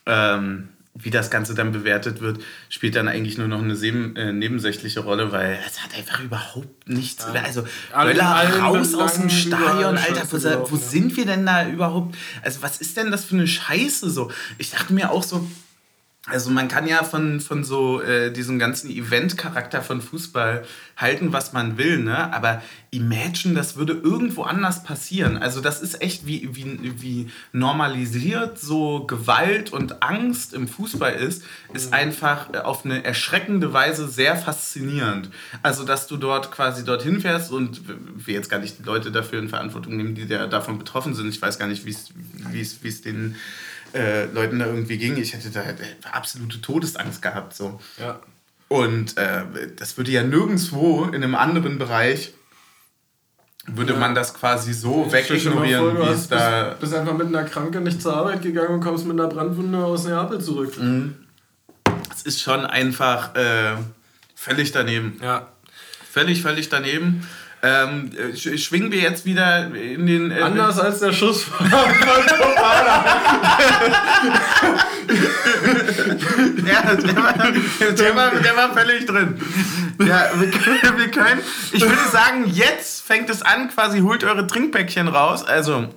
[SPEAKER 1] Ähm, wie das Ganze dann bewertet wird, spielt dann eigentlich nur noch eine seben, äh, nebensächliche Rolle, weil es hat einfach überhaupt nichts. Also
[SPEAKER 2] Alle-
[SPEAKER 1] Böller raus aus dem Stadion, Alter, wo,
[SPEAKER 2] gelaufen,
[SPEAKER 1] wo
[SPEAKER 2] ja.
[SPEAKER 1] sind wir denn da überhaupt? Also was ist denn das für eine Scheiße so? Ich dachte mir auch so, also man kann ja von, von so äh, diesem ganzen Event-Charakter von Fußball halten, was man will, ne? Aber imagine, das würde irgendwo anders passieren. Also das ist echt wie, wie, wie normalisiert so Gewalt und Angst im Fußball ist, ist einfach äh, auf eine erschreckende Weise sehr faszinierend. Also dass du dort quasi dorthin fährst und wir jetzt gar nicht die Leute dafür in Verantwortung nehmen, die da, davon betroffen sind. Ich weiß gar nicht, wie es wie äh, Leuten da irgendwie ging. Ich hätte da absolute Todesangst gehabt. So.
[SPEAKER 2] Ja.
[SPEAKER 1] Und äh, das würde ja nirgendwo in einem anderen Bereich würde
[SPEAKER 2] Ja.
[SPEAKER 1] man das quasi so
[SPEAKER 2] mal
[SPEAKER 1] wegignorieren,
[SPEAKER 2] vor, du
[SPEAKER 1] wie es da.
[SPEAKER 2] Bist, bist einfach mit einer Kranke nicht zur Arbeit gegangen und kommst mit einer Brandwunde aus Neapel zurück.
[SPEAKER 1] Es ist schon einfach äh, völlig daneben.
[SPEAKER 2] Ja.
[SPEAKER 1] Völlig, völlig daneben. Ähm, äh, sch schwingen wir jetzt wieder in den. Äh,
[SPEAKER 2] Anders als der Schuss von <laughs> <laughs>
[SPEAKER 1] Ja, der war, der, war, der war völlig drin. Ja, wir können, wir können. Ich würde sagen, jetzt fängt es an, quasi holt eure Trinkpäckchen raus. Also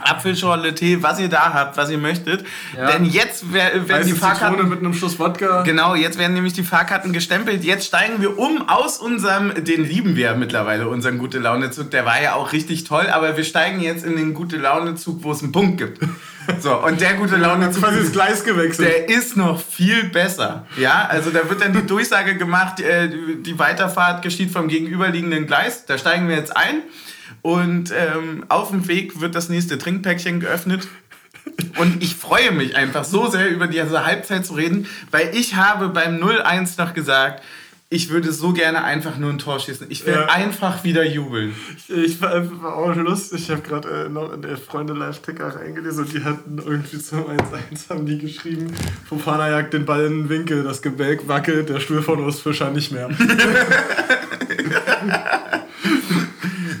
[SPEAKER 1] Apfelschorle, Tee, was ihr da habt, was ihr möchtet.
[SPEAKER 2] Ja.
[SPEAKER 1] Denn jetzt wer- werden
[SPEAKER 2] Weiße
[SPEAKER 1] die
[SPEAKER 2] Zitrone
[SPEAKER 1] Fahrkarten.
[SPEAKER 2] mit einem Schuss Wodka.
[SPEAKER 1] Genau, jetzt werden nämlich die Fahrkarten gestempelt. Jetzt steigen wir um aus unserem, den lieben wir mittlerweile, unseren gute Laune Zug. Der war ja auch richtig toll, aber wir steigen jetzt in den gute Laune Zug, wo es einen Punkt gibt. So, und der gute Laune Zug
[SPEAKER 2] quasi das Gleis gewechselt.
[SPEAKER 1] der ist noch viel besser. Ja, also da wird dann die Durchsage gemacht, äh, die Weiterfahrt geschieht vom gegenüberliegenden Gleis. Da steigen wir jetzt ein und ähm, auf dem Weg wird das nächste Trinkpäckchen geöffnet. Und ich freue mich einfach so sehr über diese Halbzeit zu reden, weil ich habe beim 0-1 noch gesagt, ich würde so gerne einfach nur ein Tor schießen. Ich will ja. einfach wieder jubeln.
[SPEAKER 2] Ich, ich war einfach auch lustig. Ich habe gerade äh, noch in der Freunde Live-Ticker reingelesen und die hatten irgendwie zum 1-1 haben die geschrieben, Fofana jagt den Ball in den Winkel, das Gebälk wackelt, der Stuhl von Ostfischer nicht mehr. <laughs>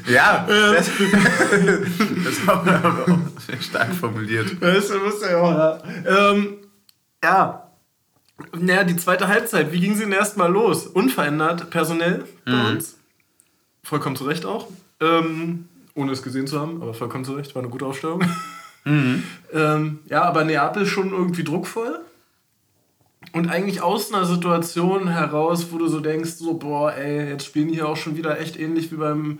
[SPEAKER 1] ja, ähm. das, <laughs> das haben wir aber auch stark formuliert.
[SPEAKER 2] Das muss ja auch, ja. Ähm, ja, naja, die zweite Halbzeit, wie ging sie denn erstmal los? Unverändert, personell bei mhm. uns. Vollkommen zu Recht auch. Ähm, ohne es gesehen zu haben, aber vollkommen zu Recht, war eine gute Aufstellung. <laughs> Mhm. ähm, ja, aber Neapel schon irgendwie druckvoll. Und eigentlich aus einer Situation heraus, wo du so denkst, so, boah, ey, jetzt spielen die hier auch schon wieder echt ähnlich wie beim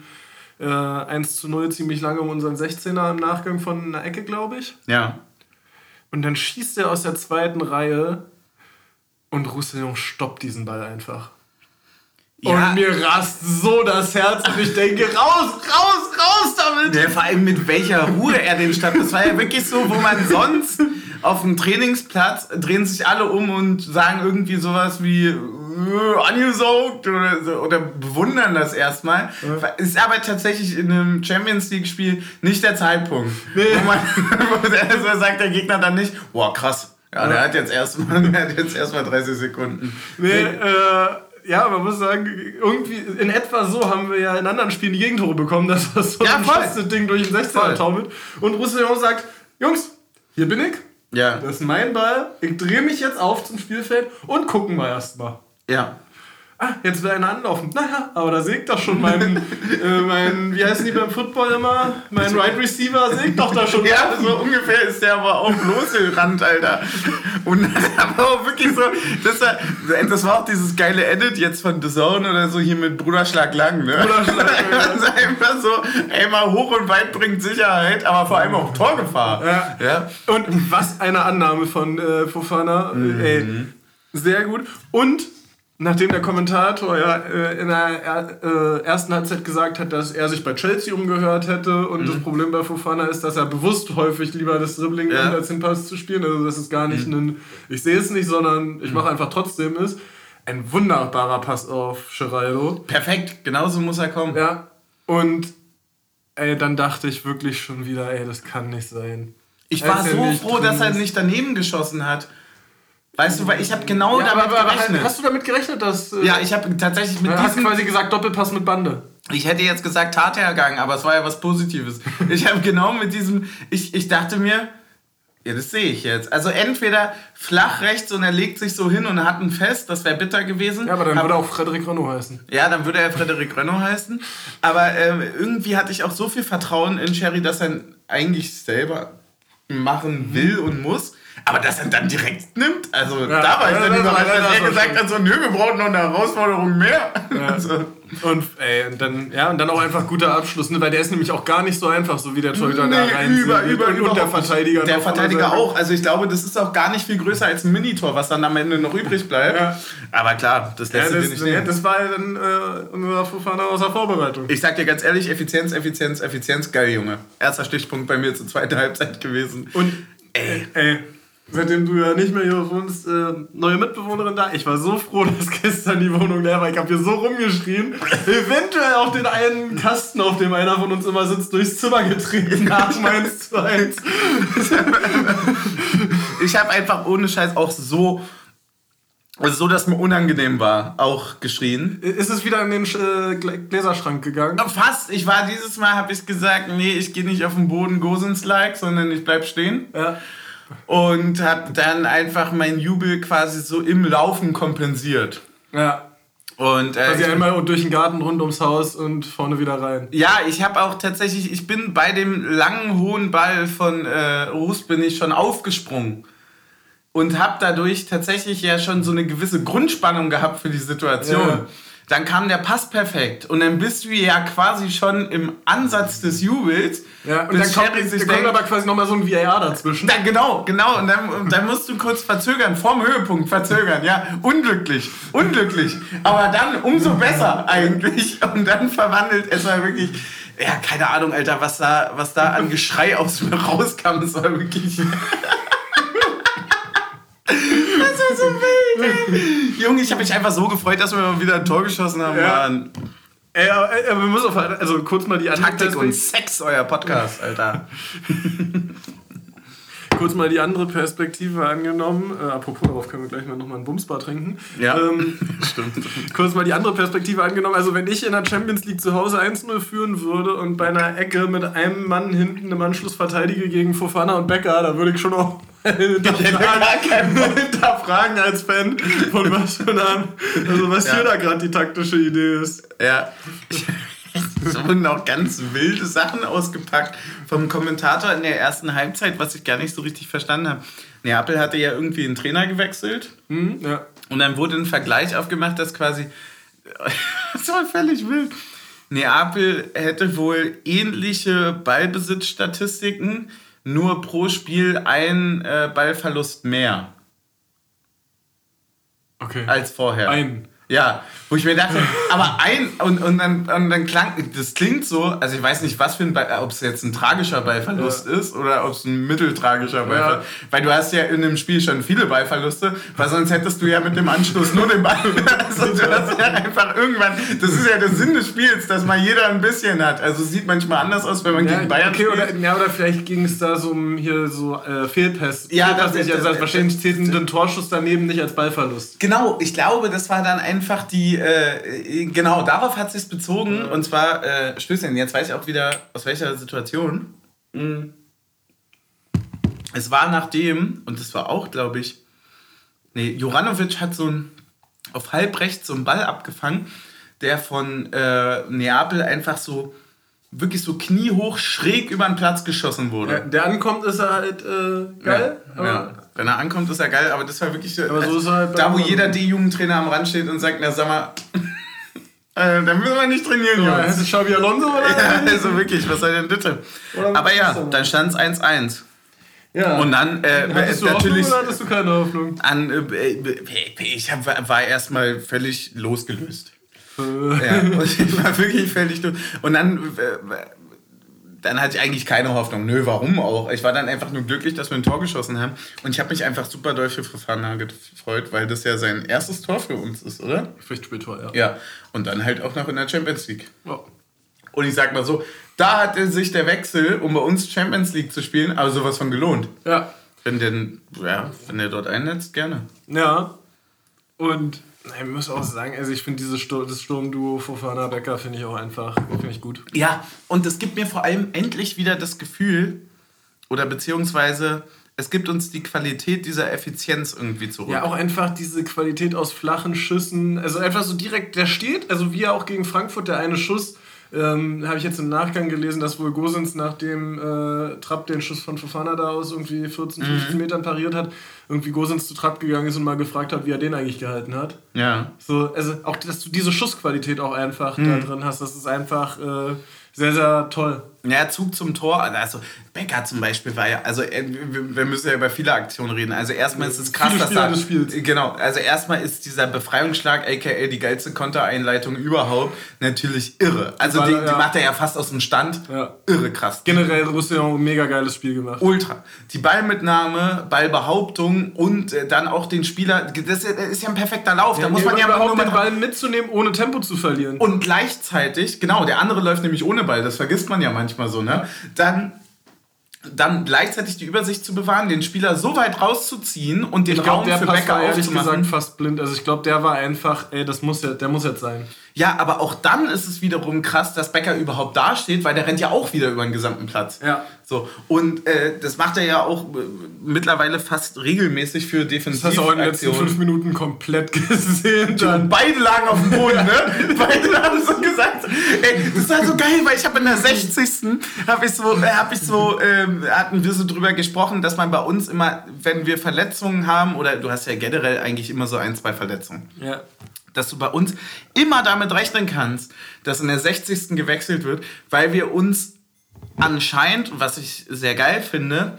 [SPEAKER 2] äh, 1 zu 0 ziemlich lange um unseren 16er im Nachgang von einer Ecke, glaube ich.
[SPEAKER 1] Ja.
[SPEAKER 2] Und dann schießt er aus der zweiten Reihe und Roussillon stoppt diesen Ball einfach. Ja. Und mir rast so das Herz und ich denke, raus, raus, raus damit!
[SPEAKER 1] Ja, vor allem mit welcher Ruhe er den stoppt. Das war ja wirklich so, wo man sonst auf dem Trainingsplatz drehen sich alle um und sagen irgendwie sowas wie äh, angesaugt oder, so, oder bewundern das erstmal. Ja. Ist aber tatsächlich in einem Champions League-Spiel nicht der Zeitpunkt. Nee. Wo man <laughs> wo sagt der Gegner dann nicht, boah krass, ja, der hat jetzt erstmal erst 30 <laughs> Sekunden.
[SPEAKER 2] Nee, äh, ja, man muss sagen, irgendwie in etwa so haben wir ja in anderen Spielen die Gegentore bekommen, dass das so ja, ein festes Ding durch den 16er taumelt. Und Roussillon sagt, Jungs, hier bin ich. Ja. Das ist mein Ball. Ich drehe mich jetzt auf zum Spielfeld und gucken wir erstmal.
[SPEAKER 1] Ja
[SPEAKER 2] ah, jetzt will einer anlaufen. Naja, aber da sägt doch schon mein, <laughs> äh, mein, wie heißen die beim Football immer? Mein Right Receiver sägt doch da schon.
[SPEAKER 1] ja, so ungefähr ist der aber auch losgerannt, Alter. Und <laughs> aber auch wirklich so, das war, das war auch dieses geile Edit jetzt von The Zone oder so hier mit Bruderschlag lang, ne? Bruderschlag lang. <laughs> ist einfach so, ey, mal hoch und weit bringt Sicherheit, aber vor allem auch Torgefahr.
[SPEAKER 2] Ja. ja. Und was eine Annahme von äh, Fofana, mhm. ey, sehr gut. Und nachdem der Kommentator ja äh, in der äh, ersten Halbzeit gesagt hat, dass er sich bei Chelsea umgehört hätte und mhm. das Problem bei Fofana ist, dass er bewusst häufig lieber das Dribbling ja. nimmt, als den Pass zu spielen. Also das ist gar nicht mhm. ein, ich sehe es nicht, sondern ich mhm. mache einfach trotzdem ist. Ein wunderbarer Pass auf Geraldo.
[SPEAKER 1] Perfekt, genauso muss er kommen.
[SPEAKER 2] Ja, und ey, dann dachte ich wirklich schon wieder, ey, das kann nicht sein.
[SPEAKER 1] Ich war so froh, dass er nicht daneben geschossen hat. Weißt du, weil ich habe genau ja, damit aber,
[SPEAKER 2] gerechnet. Hast du damit gerechnet, dass.
[SPEAKER 1] Äh, ja, ich habe tatsächlich
[SPEAKER 2] mit diesem. Hast quasi gesagt Doppelpass mit Bande.
[SPEAKER 1] Ich hätte jetzt gesagt Tathergang, aber es war ja was Positives. <laughs> ich habe genau mit diesem. Ich, ich dachte mir, ja, das sehe ich jetzt. Also entweder flach rechts und er legt sich so hin und hat ein Fest, das wäre bitter gewesen.
[SPEAKER 2] Ja, aber dann würde er auch Frederik Renault heißen.
[SPEAKER 1] Ja, dann würde er Frederik Renault heißen. Aber ähm, irgendwie hatte ich auch so viel Vertrauen in Sherry, dass er eigentlich selber machen will und muss. Aber dass er dann direkt nimmt, also ja, da war ich dann überrascht, als er gesagt hat, so, nö, wir brauchen noch eine Herausforderung mehr. Ja. <laughs>
[SPEAKER 2] Also. Und, ey, und, dann, ja, und dann auch einfach guter Abschluss, ne? weil der ist nämlich auch gar nicht so einfach, so wie der Torhüter nee, da rein
[SPEAKER 1] über, über, und, und der Verteidiger. Der Verteidiger auch, also ich glaube, das ist auch gar nicht viel größer als ein Minitor, was dann am Ende noch übrig bleibt. Ja. Aber klar, das lässt ja,
[SPEAKER 2] das, nicht nehmen. Das war dann äh, unser Fofana aus der Vorbereitung.
[SPEAKER 1] Ich sag dir ganz ehrlich, Effizienz, Effizienz, Effizienz, geil, Junge. Erster Stichpunkt bei mir zur zweiten Halbzeit gewesen.
[SPEAKER 2] Und, ey, ey seitdem du ja nicht mehr hier wohnst, äh, neue Mitbewohnerin da. Ich war so froh, <laughs> dass gestern die Wohnung leer war. Ich habe hier so rumgeschrien. Eventuell auch den einen Kasten, auf dem einer von uns immer sitzt, durchs Zimmer getreten nach <laughs> Mainz zu 1.
[SPEAKER 1] ich habe einfach ohne Scheiß auch so also so, dass mir unangenehm war, auch geschrien.
[SPEAKER 2] Ist es wieder in den äh, Gläserschrank gegangen?
[SPEAKER 1] Fast. Ich war dieses Mal, habe ich gesagt, nee, ich gehe nicht auf den Boden Gosens-like, sondern ich bleib stehen. Ja und habe dann einfach meinen Jubel quasi so im Laufen kompensiert.
[SPEAKER 2] Ja. Und, äh, Quasi einmal durch den Garten rund ums Haus und vorne wieder rein.
[SPEAKER 1] Ja, ich habe auch tatsächlich, ich bin bei dem langen hohen Ball von äh, Rus bin ich schon aufgesprungen und habe dadurch tatsächlich ja schon so eine gewisse Grundspannung gehabt für die Situation. Ja dann kam der Pass perfekt und dann bist du ja quasi schon im Ansatz des Jubels.
[SPEAKER 2] Ja, und dann kommt, sich kommt aber quasi nochmal so ein VAR dazwischen.
[SPEAKER 1] Dann, genau, genau. Und dann, dann musst du kurz verzögern, vorm Höhepunkt verzögern. Ja, unglücklich, unglücklich. Aber dann umso besser eigentlich. Und dann verwandelt es war wirklich, ja, keine Ahnung, Alter, was da, was da an Geschrei aus mir rauskam. Es war wirklich... Das war so wild, ey. Junge, ich habe mich einfach so gefreut, dass wir mal wieder ein Tor geschossen haben.
[SPEAKER 2] Ja.
[SPEAKER 1] Mann.
[SPEAKER 2] Ey, aber, ey, aber wir müssen auf, also kurz mal die andere
[SPEAKER 1] Taktik und
[SPEAKER 2] Perspektive-
[SPEAKER 1] Sex, euer Podcast, Alter. <laughs>
[SPEAKER 2] kurz mal die andere Perspektive angenommen. Äh, apropos, darauf können wir gleich mal nochmal einen Bumsbar trinken.
[SPEAKER 1] Ja.
[SPEAKER 2] Ähm, <laughs>
[SPEAKER 1] Stimmt.
[SPEAKER 2] kurz mal die andere Perspektive angenommen. Also wenn ich in der Champions League zu Hause 1-0 führen würde und bei einer Ecke mit einem Mann hinten im Anschluss verteidige gegen Fofana und Becker, da würde ich schon auch hinterfragen, <laughs> hinterfragen als Fan, von einem, also was
[SPEAKER 1] Ja.
[SPEAKER 2] hier da gerade die taktische Idee ist.
[SPEAKER 1] Ja. Es wurden auch ganz wilde Sachen ausgepackt vom Kommentator in der ersten Halbzeit, was ich gar nicht so richtig verstanden habe. Neapel hatte ja irgendwie einen Trainer gewechselt
[SPEAKER 2] Hm? Ja.
[SPEAKER 1] und dann wurde ein Vergleich aufgemacht, dass quasi. <laughs> Das war völlig wild. Neapel hätte wohl ähnliche Ballbesitzstatistiken, nur pro Spiel ein äh, Ballverlust mehr
[SPEAKER 2] Okay.
[SPEAKER 1] als vorher.
[SPEAKER 2] Ein.
[SPEAKER 1] Ja, wo ich mir dachte, aber ein, und, und, dann, und dann klang, das klingt so, also ich weiß nicht, was für ein ob es jetzt ein tragischer Ballverlust
[SPEAKER 2] Ja.
[SPEAKER 1] ist oder ob es ein mitteltragischer Ballverlust Weil du hast ja in dem Spiel schon viele Ballverluste, weil sonst hättest du ja mit dem Anschluss nur den Ball. <laughs> Also du hast ja einfach irgendwann, das ist ja der Sinn des Spiels, dass mal jeder ein bisschen hat. Also es sieht manchmal anders aus, wenn man
[SPEAKER 2] Ja,
[SPEAKER 1] gegen Bayern
[SPEAKER 2] okay,
[SPEAKER 1] spielt.
[SPEAKER 2] oder, ja, oder vielleicht ging es da so um hier so äh, Fehlpass.
[SPEAKER 1] Ja,
[SPEAKER 2] Fehlpass
[SPEAKER 1] das-
[SPEAKER 2] nicht, also
[SPEAKER 1] das-
[SPEAKER 2] wahrscheinlich zählt ein Torschuss daneben nicht als Ballverlust.
[SPEAKER 1] Genau, ich glaube, das war dann einfach die, äh, genau, darauf hat sich bezogen. Und zwar, äh, Stößchen, jetzt weiß ich auch wieder, aus welcher Situation. Mm. Es war nachdem, und das war auch, glaube ich, nee, Juranovic hat so ein, auf halb rechts so einen Ball abgefangen, der von äh, Neapel einfach so, wirklich so kniehoch schräg über den Platz geschossen wurde.
[SPEAKER 2] Ja, der ankommt, ist er halt äh, geil.
[SPEAKER 1] Ja, ja. Wenn er ankommt, ist er geil, aber das war wirklich so,
[SPEAKER 2] Aber so ist halt
[SPEAKER 1] da, wo jeder D-Jugendtrainer am Rand steht und sagt, na sag mal, <laughs> äh, da müssen wir nicht trainieren,
[SPEAKER 2] Ja,
[SPEAKER 1] Jungs.
[SPEAKER 2] es Xabi Alonso oder?
[SPEAKER 1] Ja, also wirklich, was soll denn bitte? Aber ja,
[SPEAKER 2] ist
[SPEAKER 1] dann stand es 1-1.
[SPEAKER 2] Ja.
[SPEAKER 1] Und dann, äh,
[SPEAKER 2] Hattest du
[SPEAKER 1] natürlich,
[SPEAKER 2] Hoffnung oder hattest du keine Hoffnung?
[SPEAKER 1] an, äh, ich hab, war erstmal völlig losgelöst.
[SPEAKER 2] Äh,
[SPEAKER 1] Ja, und ich war wirklich völlig durch. Und dann, äh, dann hatte ich eigentlich keine Hoffnung. Nö, warum auch? Ich war dann einfach nur glücklich, dass wir ein Tor geschossen haben. Und ich habe mich einfach super doll für Fofana gefreut, weil das ja sein erstes Tor für uns ist, oder?
[SPEAKER 2] Pflichtspieltor, ja.
[SPEAKER 1] Ja. Und dann halt auch noch in der Champions League.
[SPEAKER 2] Ja.
[SPEAKER 1] Und ich sag mal so, da hat sich der Wechsel, um bei uns Champions League zu spielen, aber sowas von gelohnt.
[SPEAKER 2] Ja.
[SPEAKER 1] Wenn denn, ja, wenn der dort einnetzt, gerne.
[SPEAKER 2] Ja. Und ich muss auch sagen, also ich finde dieses Stur das Sturmduo Fofana Becker finde ich auch einfach finde ich gut.
[SPEAKER 1] Ja, und es gibt mir vor allem endlich wieder das Gefühl, oder beziehungsweise es gibt uns die Qualität dieser Effizienz irgendwie zurück.
[SPEAKER 2] Ja, auch einfach diese Qualität aus flachen Schüssen. Also einfach so direkt, der steht, also wie er auch gegen Frankfurt, der eine Schuss, ähm, habe ich jetzt im Nachgang gelesen, dass wohl Gosens nach dem äh, Trapp den Schuss von Fofana da aus irgendwie 14, 15 Metern pariert hat, irgendwie Gosens zu Trapp gegangen ist und mal gefragt hat, wie er den eigentlich gehalten hat.
[SPEAKER 1] ja.
[SPEAKER 2] So, also auch, dass du diese Schussqualität auch einfach da drin hast, das ist einfach äh, sehr, sehr toll.
[SPEAKER 1] Ja, Zug zum Tor. Also Becker zum Beispiel war ja, also äh, wir müssen ja über viele Aktionen reden. Also erstmal ist es krass,
[SPEAKER 2] Viele
[SPEAKER 1] dass
[SPEAKER 2] Spieler
[SPEAKER 1] da, genau. Also erstmal ist dieser Befreiungsschlag, aka die geilste Kontereinleitung überhaupt, natürlich irre. Also
[SPEAKER 2] Weil,
[SPEAKER 1] die,
[SPEAKER 2] ja.
[SPEAKER 1] die macht er ja fast aus dem Stand.
[SPEAKER 2] Ja.
[SPEAKER 1] Irre krass.
[SPEAKER 2] Generell Roussillon ein mega geiles Spiel gemacht.
[SPEAKER 1] Ultra. Die Ballmitnahme, Ballbehauptung und äh, dann auch den Spieler. Das ist ja ein perfekter Lauf. da muss man ja
[SPEAKER 2] überhaupt den Ball mitzunehmen, ohne Tempo zu verlieren.
[SPEAKER 1] Und gleichzeitig, genau, der andere läuft nämlich ohne Ball, das vergisst man ja manchmal so, ne? Dann, dann gleichzeitig die Übersicht zu bewahren, den Spieler so weit rauszuziehen und den
[SPEAKER 2] Ich glaube,
[SPEAKER 1] Raum
[SPEAKER 2] der
[SPEAKER 1] für
[SPEAKER 2] Pass
[SPEAKER 1] Becker
[SPEAKER 2] war ehrlich gesagt fast blind. Also ich glaube, der war einfach, ey, das muss ja, der muss jetzt sein.
[SPEAKER 1] Ja, aber auch dann ist es wiederum krass, dass Becker überhaupt dasteht, weil der rennt ja auch wieder über den gesamten Platz.
[SPEAKER 2] Ja.
[SPEAKER 1] So, und äh, das macht er ja auch äh, mittlerweile fast regelmäßig für
[SPEAKER 2] Das hast du auch in den letzten fünf Minuten komplett <laughs> gesehen.
[SPEAKER 1] Und
[SPEAKER 2] Dann.
[SPEAKER 1] beide lagen auf dem Boden, ne? <laughs> beide haben so gesagt. Ey, das war so geil, weil ich habe in der 60. habe ich so, äh, hab ich so, ähm, hatten wir so drüber gesprochen, dass man bei uns immer, wenn wir Verletzungen haben, oder du hast ja generell eigentlich immer so ein, zwei Verletzungen,
[SPEAKER 2] Ja.
[SPEAKER 1] Dass du bei uns immer damit rechnen kannst, dass in der 60. gewechselt wird, weil wir uns anscheinend, was ich sehr geil finde,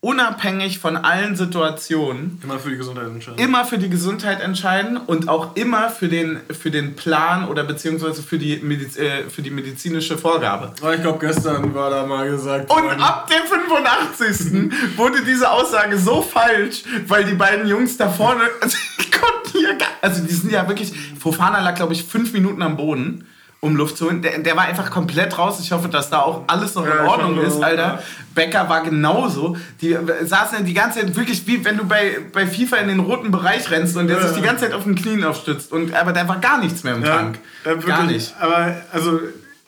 [SPEAKER 1] unabhängig von allen Situationen
[SPEAKER 2] Immer für die Gesundheit entscheiden.
[SPEAKER 1] immer für die Gesundheit entscheiden und auch immer für den, für den Plan oder beziehungsweise für die, Mediz äh, für die medizinische Vorgabe.
[SPEAKER 2] Ich glaube, gestern war da mal gesagt.
[SPEAKER 1] Und
[SPEAKER 2] worden-
[SPEAKER 1] ab dem 85. wurde diese Aussage so falsch, weil die beiden Jungs da vorne, also, <laughs> die konnten hier gar, also die sind ja wirklich, Fofana lag glaube ich fünf Minuten am Boden, um Luft zu holen. Der, der war einfach komplett raus. Ich hoffe, dass da auch alles noch
[SPEAKER 2] Ja,
[SPEAKER 1] in
[SPEAKER 2] ich
[SPEAKER 1] Ordnung ist, Alter.
[SPEAKER 2] ja.
[SPEAKER 1] Becker war genauso. Die saßen ja die ganze Zeit wirklich wie wenn du bei, bei FIFA in den roten Bereich rennst und der
[SPEAKER 2] Ja.
[SPEAKER 1] sich die ganze Zeit auf den Knien aufstützt. Und, aber da war gar nichts mehr im
[SPEAKER 2] Ja,
[SPEAKER 1] Tank.
[SPEAKER 2] ja, wirklich.
[SPEAKER 1] gar nicht.
[SPEAKER 2] Aber also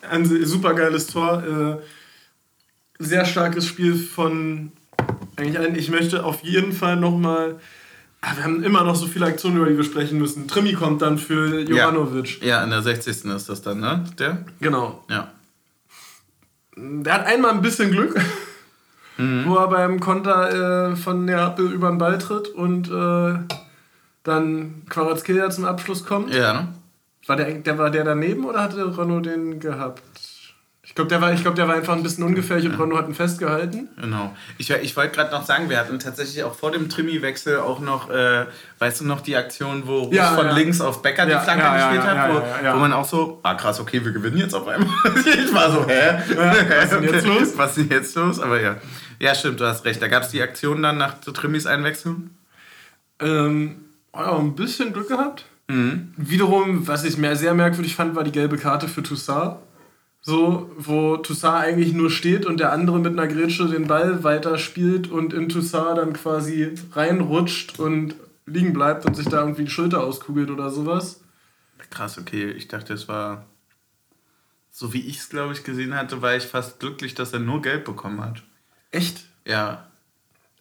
[SPEAKER 2] ein super geiles Tor. Äh, sehr starkes Spiel von eigentlich allen. Ich möchte auf jeden Fall nochmal. Wir haben immer noch so viele Aktionen, über die wir sprechen müssen. Trimi kommt dann für Jovanovic.
[SPEAKER 1] Ja, in der 60. ist das dann, ne? Der?
[SPEAKER 2] Genau.
[SPEAKER 1] Ja.
[SPEAKER 2] Der hat einmal ein bisschen Glück, wo er beim Konter äh, von Neapel über den Ball tritt und äh, dann Quarazkelia zum Abschluss kommt.
[SPEAKER 1] Ja, ne?
[SPEAKER 2] War der, der war der daneben oder hatte Renault den gehabt? Ich glaube, der, war, ich glaub, der war einfach ein bisschen ungefährlich und Renault hat ihn festgehalten.
[SPEAKER 1] Genau. Ich, ich wollte gerade noch sagen, wir hatten tatsächlich auch vor dem Trimi-Wechsel auch noch, äh, weißt du noch, die Aktion, wo Russ
[SPEAKER 2] Ja,
[SPEAKER 1] von
[SPEAKER 2] ja.
[SPEAKER 1] links auf Becker
[SPEAKER 2] Ja,
[SPEAKER 1] die Flanke gespielt hat, wo, wo man auch so, ah krass, okay, wir gewinnen jetzt auf einmal. <laughs> ich war so, hä?
[SPEAKER 2] was ist denn jetzt <laughs> los?
[SPEAKER 1] Was ist denn jetzt los? Aber ja. Ja, stimmt, du hast recht. Da gab es die Aktion dann nach Trimis Einwechslung.
[SPEAKER 2] Ähm, ja, ein bisschen Glück gehabt.
[SPEAKER 1] Mhm.
[SPEAKER 2] Wiederum, was ich mir sehr merkwürdig fand, war die gelbe Karte für Toussaint. So, wo Toussaint eigentlich nur steht und der andere mit einer Grätsche den Ball weiterspielt und in Toussaint dann quasi reinrutscht und liegen bleibt und sich da irgendwie die Schulter auskugelt oder sowas.
[SPEAKER 1] Krass, okay. Ich dachte, es war. So wie ich es, glaube ich, gesehen hatte, war ich fast glücklich, dass er nur gelb bekommen hat.
[SPEAKER 2] Echt?
[SPEAKER 1] Ja.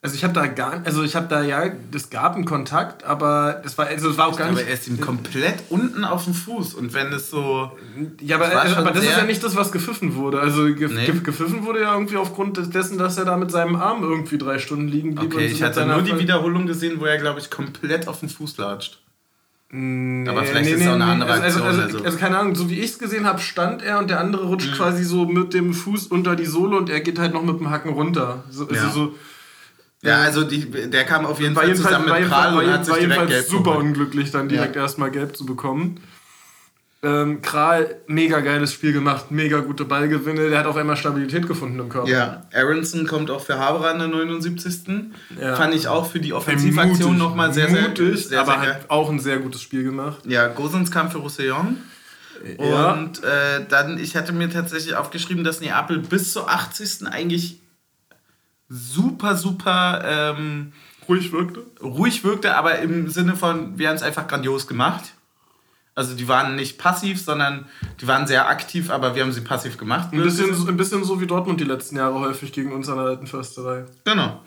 [SPEAKER 2] Also ich habe da gar, also ich habe da ja, es gab einen Kontakt, aber das war, also es war auch gar
[SPEAKER 1] Aber
[SPEAKER 2] nicht.
[SPEAKER 1] er ist ihm komplett unten auf dem Fuß. Und wenn es so.
[SPEAKER 2] Ja, aber,
[SPEAKER 1] Das
[SPEAKER 2] also,
[SPEAKER 1] schon
[SPEAKER 2] aber das ist ja nicht das, was gepfiffen wurde. Also ge
[SPEAKER 1] Nee.
[SPEAKER 2] ge gepfiffen wurde ja irgendwie aufgrund des- dessen, dass er da mit seinem Arm irgendwie drei Stunden liegen blieb.
[SPEAKER 1] Okay,
[SPEAKER 2] und
[SPEAKER 1] ich
[SPEAKER 2] mit
[SPEAKER 1] hatte nur die Wiederholung gesehen, wo er, glaube ich, komplett auf den Fuß latscht.
[SPEAKER 2] Nee,
[SPEAKER 1] Aber vielleicht ist es auch eine andere
[SPEAKER 2] also, also,
[SPEAKER 1] Aktion,
[SPEAKER 2] also,
[SPEAKER 1] also.
[SPEAKER 2] also keine Ahnung, so wie ich es gesehen habe, stand er und der andere
[SPEAKER 1] Mhm.
[SPEAKER 2] rutscht quasi so mit dem Fuß unter die Sohle und er geht halt noch mit dem Hacken runter. So, also
[SPEAKER 1] Ja.
[SPEAKER 2] so,
[SPEAKER 1] Ja, also die, der kam auf jeden Fall
[SPEAKER 2] jedenfalls,
[SPEAKER 1] zusammen mit Kral
[SPEAKER 2] war
[SPEAKER 1] und hat sich direkt gelb
[SPEAKER 2] super
[SPEAKER 1] geholt.
[SPEAKER 2] unglücklich, dann direkt
[SPEAKER 1] Ja.
[SPEAKER 2] erstmal gelb zu bekommen. Ähm, Kral, mega geiles Spiel gemacht, mega gute Ballgewinne. Der hat auf einmal Stabilität gefunden im Körper.
[SPEAKER 1] Ja, Aronson kommt auch für Haberer in der 79.
[SPEAKER 2] Ja.
[SPEAKER 1] Fand ich auch für die Offensivaktion nochmal sehr, sehr,
[SPEAKER 2] mutig,
[SPEAKER 1] sehr,
[SPEAKER 2] aber
[SPEAKER 1] sehr
[SPEAKER 2] hat auch ein sehr gutes Spiel gemacht.
[SPEAKER 1] Ja, Gosens kam für Roussillon.
[SPEAKER 2] Ja.
[SPEAKER 1] Und äh, dann, ich hatte mir tatsächlich aufgeschrieben, dass Neapel bis zur 80. eigentlich super, super ähm,
[SPEAKER 2] Ruhig wirkte.
[SPEAKER 1] ruhig wirkte, aber im Sinne von, wir haben es einfach grandios gemacht. Also die waren nicht passiv, sondern die waren sehr aktiv, aber wir haben sie passiv gemacht.
[SPEAKER 2] Ein bisschen, so- ein bisschen so wie Dortmund die letzten Jahre häufig gegen uns an der alten Försterei.
[SPEAKER 1] Genau.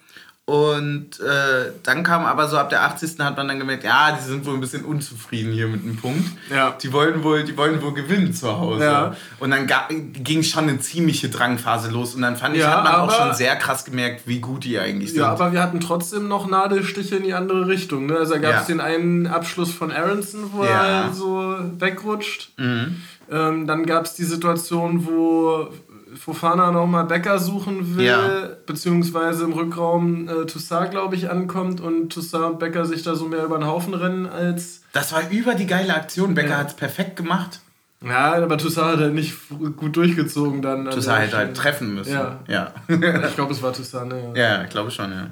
[SPEAKER 1] Und äh, dann kam aber so ab der 80. hat man dann gemerkt, ja, die sind wohl ein bisschen unzufrieden hier mit dem Punkt.
[SPEAKER 2] Ja.
[SPEAKER 1] Die wollen wohl, die wollen wohl gewinnen zu Hause.
[SPEAKER 2] Ja.
[SPEAKER 1] Und dann ga- ging schon eine ziemliche Drangphase los. Und dann fand ich,
[SPEAKER 2] Ja,
[SPEAKER 1] hat man auch
[SPEAKER 2] aber-
[SPEAKER 1] schon sehr krass gemerkt, wie gut die eigentlich sind.
[SPEAKER 2] Ja, aber wir hatten trotzdem noch Nadelstiche in die andere Richtung. Ne? Also da gab es den einen Abschluss von Aronson, wo er so wegrutscht.
[SPEAKER 1] Mhm.
[SPEAKER 2] Ähm, dann gab es die Situation, wo Fofana nochmal Becker suchen will,
[SPEAKER 1] Ja.
[SPEAKER 2] beziehungsweise im Rückraum äh, Toussaint, glaube ich, ankommt und Toussaint und Becker sich da so mehr über den Haufen rennen als.
[SPEAKER 1] Das war über die geile Aktion. Becker
[SPEAKER 2] Ja.
[SPEAKER 1] hat es perfekt gemacht.
[SPEAKER 2] Ja, aber Toussaint hat halt nicht gut durchgezogen dann. an
[SPEAKER 1] Das
[SPEAKER 2] der
[SPEAKER 1] halt, treffen müssen.
[SPEAKER 2] Ja.
[SPEAKER 1] Ja,
[SPEAKER 2] Ich glaube, es war Toussaint, ne? Ja.
[SPEAKER 1] ja glaube schon, ja.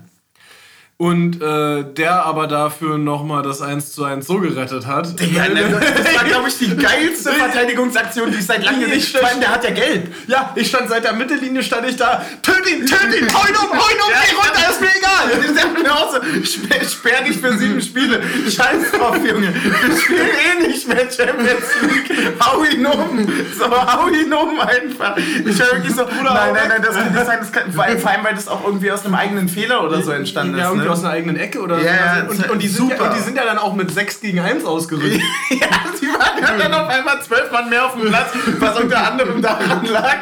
[SPEAKER 2] Und äh, der aber dafür nochmal das 1 zu 1 so gerettet hat.
[SPEAKER 1] Ne, das war, glaube ich, die <laughs> geilste Verteidigungsaktion, die ich seit langem gesehen habe. Der hat ja gelb.
[SPEAKER 2] Ja, ich stand seit der Mittellinie, stand ich da. Töt ihn, töt ihn, hau ihn um, hau ihn um, geh runter, ist mir egal.
[SPEAKER 1] Sag mir auch so, sperr, sperr dich für sieben Spiele. Scheiß drauf, Junge. Wir spielen eh nicht mehr Champions League. Hau ihn um. So, hau ihn um einfach. Ich war wirklich so, nein, nein, nein, das kann nicht sein. Das kann, vor allem, weil das auch irgendwie aus einem eigenen Fehler oder so entstanden ist. Ne?
[SPEAKER 2] Aus einer eigenen Ecke oder
[SPEAKER 1] ja,
[SPEAKER 2] so. Und, und, die sind ja,
[SPEAKER 1] super.
[SPEAKER 2] und die sind ja dann auch mit 6 gegen 1 ausgerückt. <laughs>
[SPEAKER 1] Ja, die waren dann auf einmal zwölf Mann mehr auf dem Platz, was unter anderem daran lag,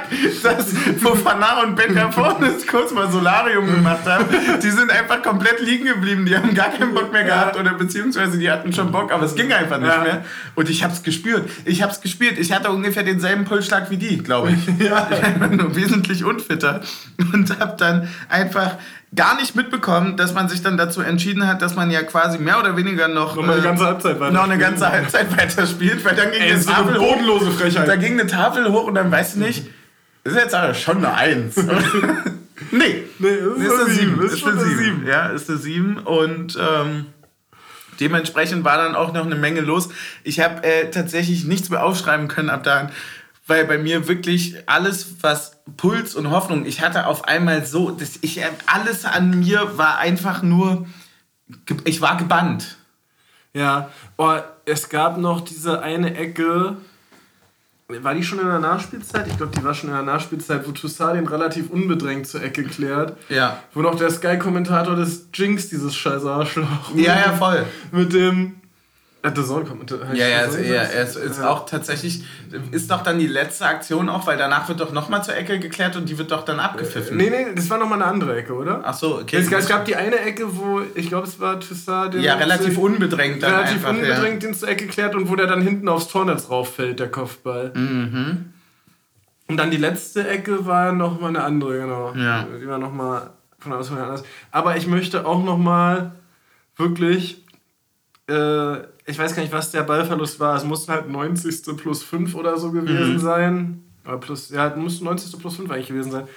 [SPEAKER 1] dass Fofana und Becker vorne kurz mal Solarium gemacht haben. Die sind einfach komplett liegen geblieben. Die haben gar keinen Bock mehr gehabt oder beziehungsweise die hatten schon Bock, aber es ging einfach nicht
[SPEAKER 2] Ja.
[SPEAKER 1] mehr. Und ich hab's gespürt. Ich hab's gespürt. Ich hatte ungefähr denselben Pulsschlag wie die, glaube ich. <laughs>
[SPEAKER 2] Ja.
[SPEAKER 1] Ich <laughs> war nur wesentlich unfitter und hab dann einfach gar nicht mitbekommen, dass man sich dann dazu entschieden hat, dass man ja quasi mehr oder weniger noch,
[SPEAKER 2] noch eine ganze Halbzeit
[SPEAKER 1] weiter noch eine ganze Halbzeit <laughs> weiterspielt, weil dann ging Ey, eine
[SPEAKER 2] Tafel eine bodenlose hoch, Frechheit.
[SPEAKER 1] Da ging eine Tafel hoch und dann weißt du nicht, das ist jetzt aber schon eine Eins. <laughs> nee, nee, ist, ist eine Sieben. Ist, ist eine Sieben. Ja, ist eine Sieben und ähm, dementsprechend war dann auch noch eine Menge los. Ich habe äh, tatsächlich nichts mehr aufschreiben können ab da weil bei mir wirklich alles, was Puls und Hoffnung, ich hatte auf einmal so, dass ich, alles an mir war einfach nur, ich war gebannt.
[SPEAKER 2] Ja, oh, es gab noch diese eine Ecke, war die schon in der Nachspielzeit? Ich glaube, die war schon in der Nachspielzeit, wo Toussaint den relativ unbedrängt zur Ecke klärt. Ja. Wo noch der Sky-Kommentator des Jinx, dieses scheiß Arschloch.
[SPEAKER 1] Ja, ja, voll. <laughs>
[SPEAKER 2] Mit dem, äh, The Zone kommt.
[SPEAKER 1] Ja, ja, also, ja, es ist auch tatsächlich, ist doch dann die letzte Aktion auch, weil danach wird doch nochmal zur Ecke geklärt und die wird doch dann abgepfiffen.
[SPEAKER 2] Nee, nee, das war nochmal eine andere Ecke, oder?
[SPEAKER 1] Ach so, okay.
[SPEAKER 2] Es, es gab die eine Ecke, wo, ich glaube, es war Toussaint,
[SPEAKER 1] der. Ja, relativ unbedrängt
[SPEAKER 2] dann Relativ einfach, unbedrängt ja. den zur Ecke klärt und wo der dann hinten aufs Tornetz rauffällt, der Kopfball. Mhm. Und dann die letzte Ecke war nochmal eine andere, genau. Ja. Die war nochmal von außen anders. Aber ich möchte auch nochmal wirklich. Äh, ich weiß gar nicht, was der Ballverlust war. Es musste halt 90. plus 5 oder so gewesen mhm. sein. Oder plus, ja, muss 90. plus 5 eigentlich gewesen sein.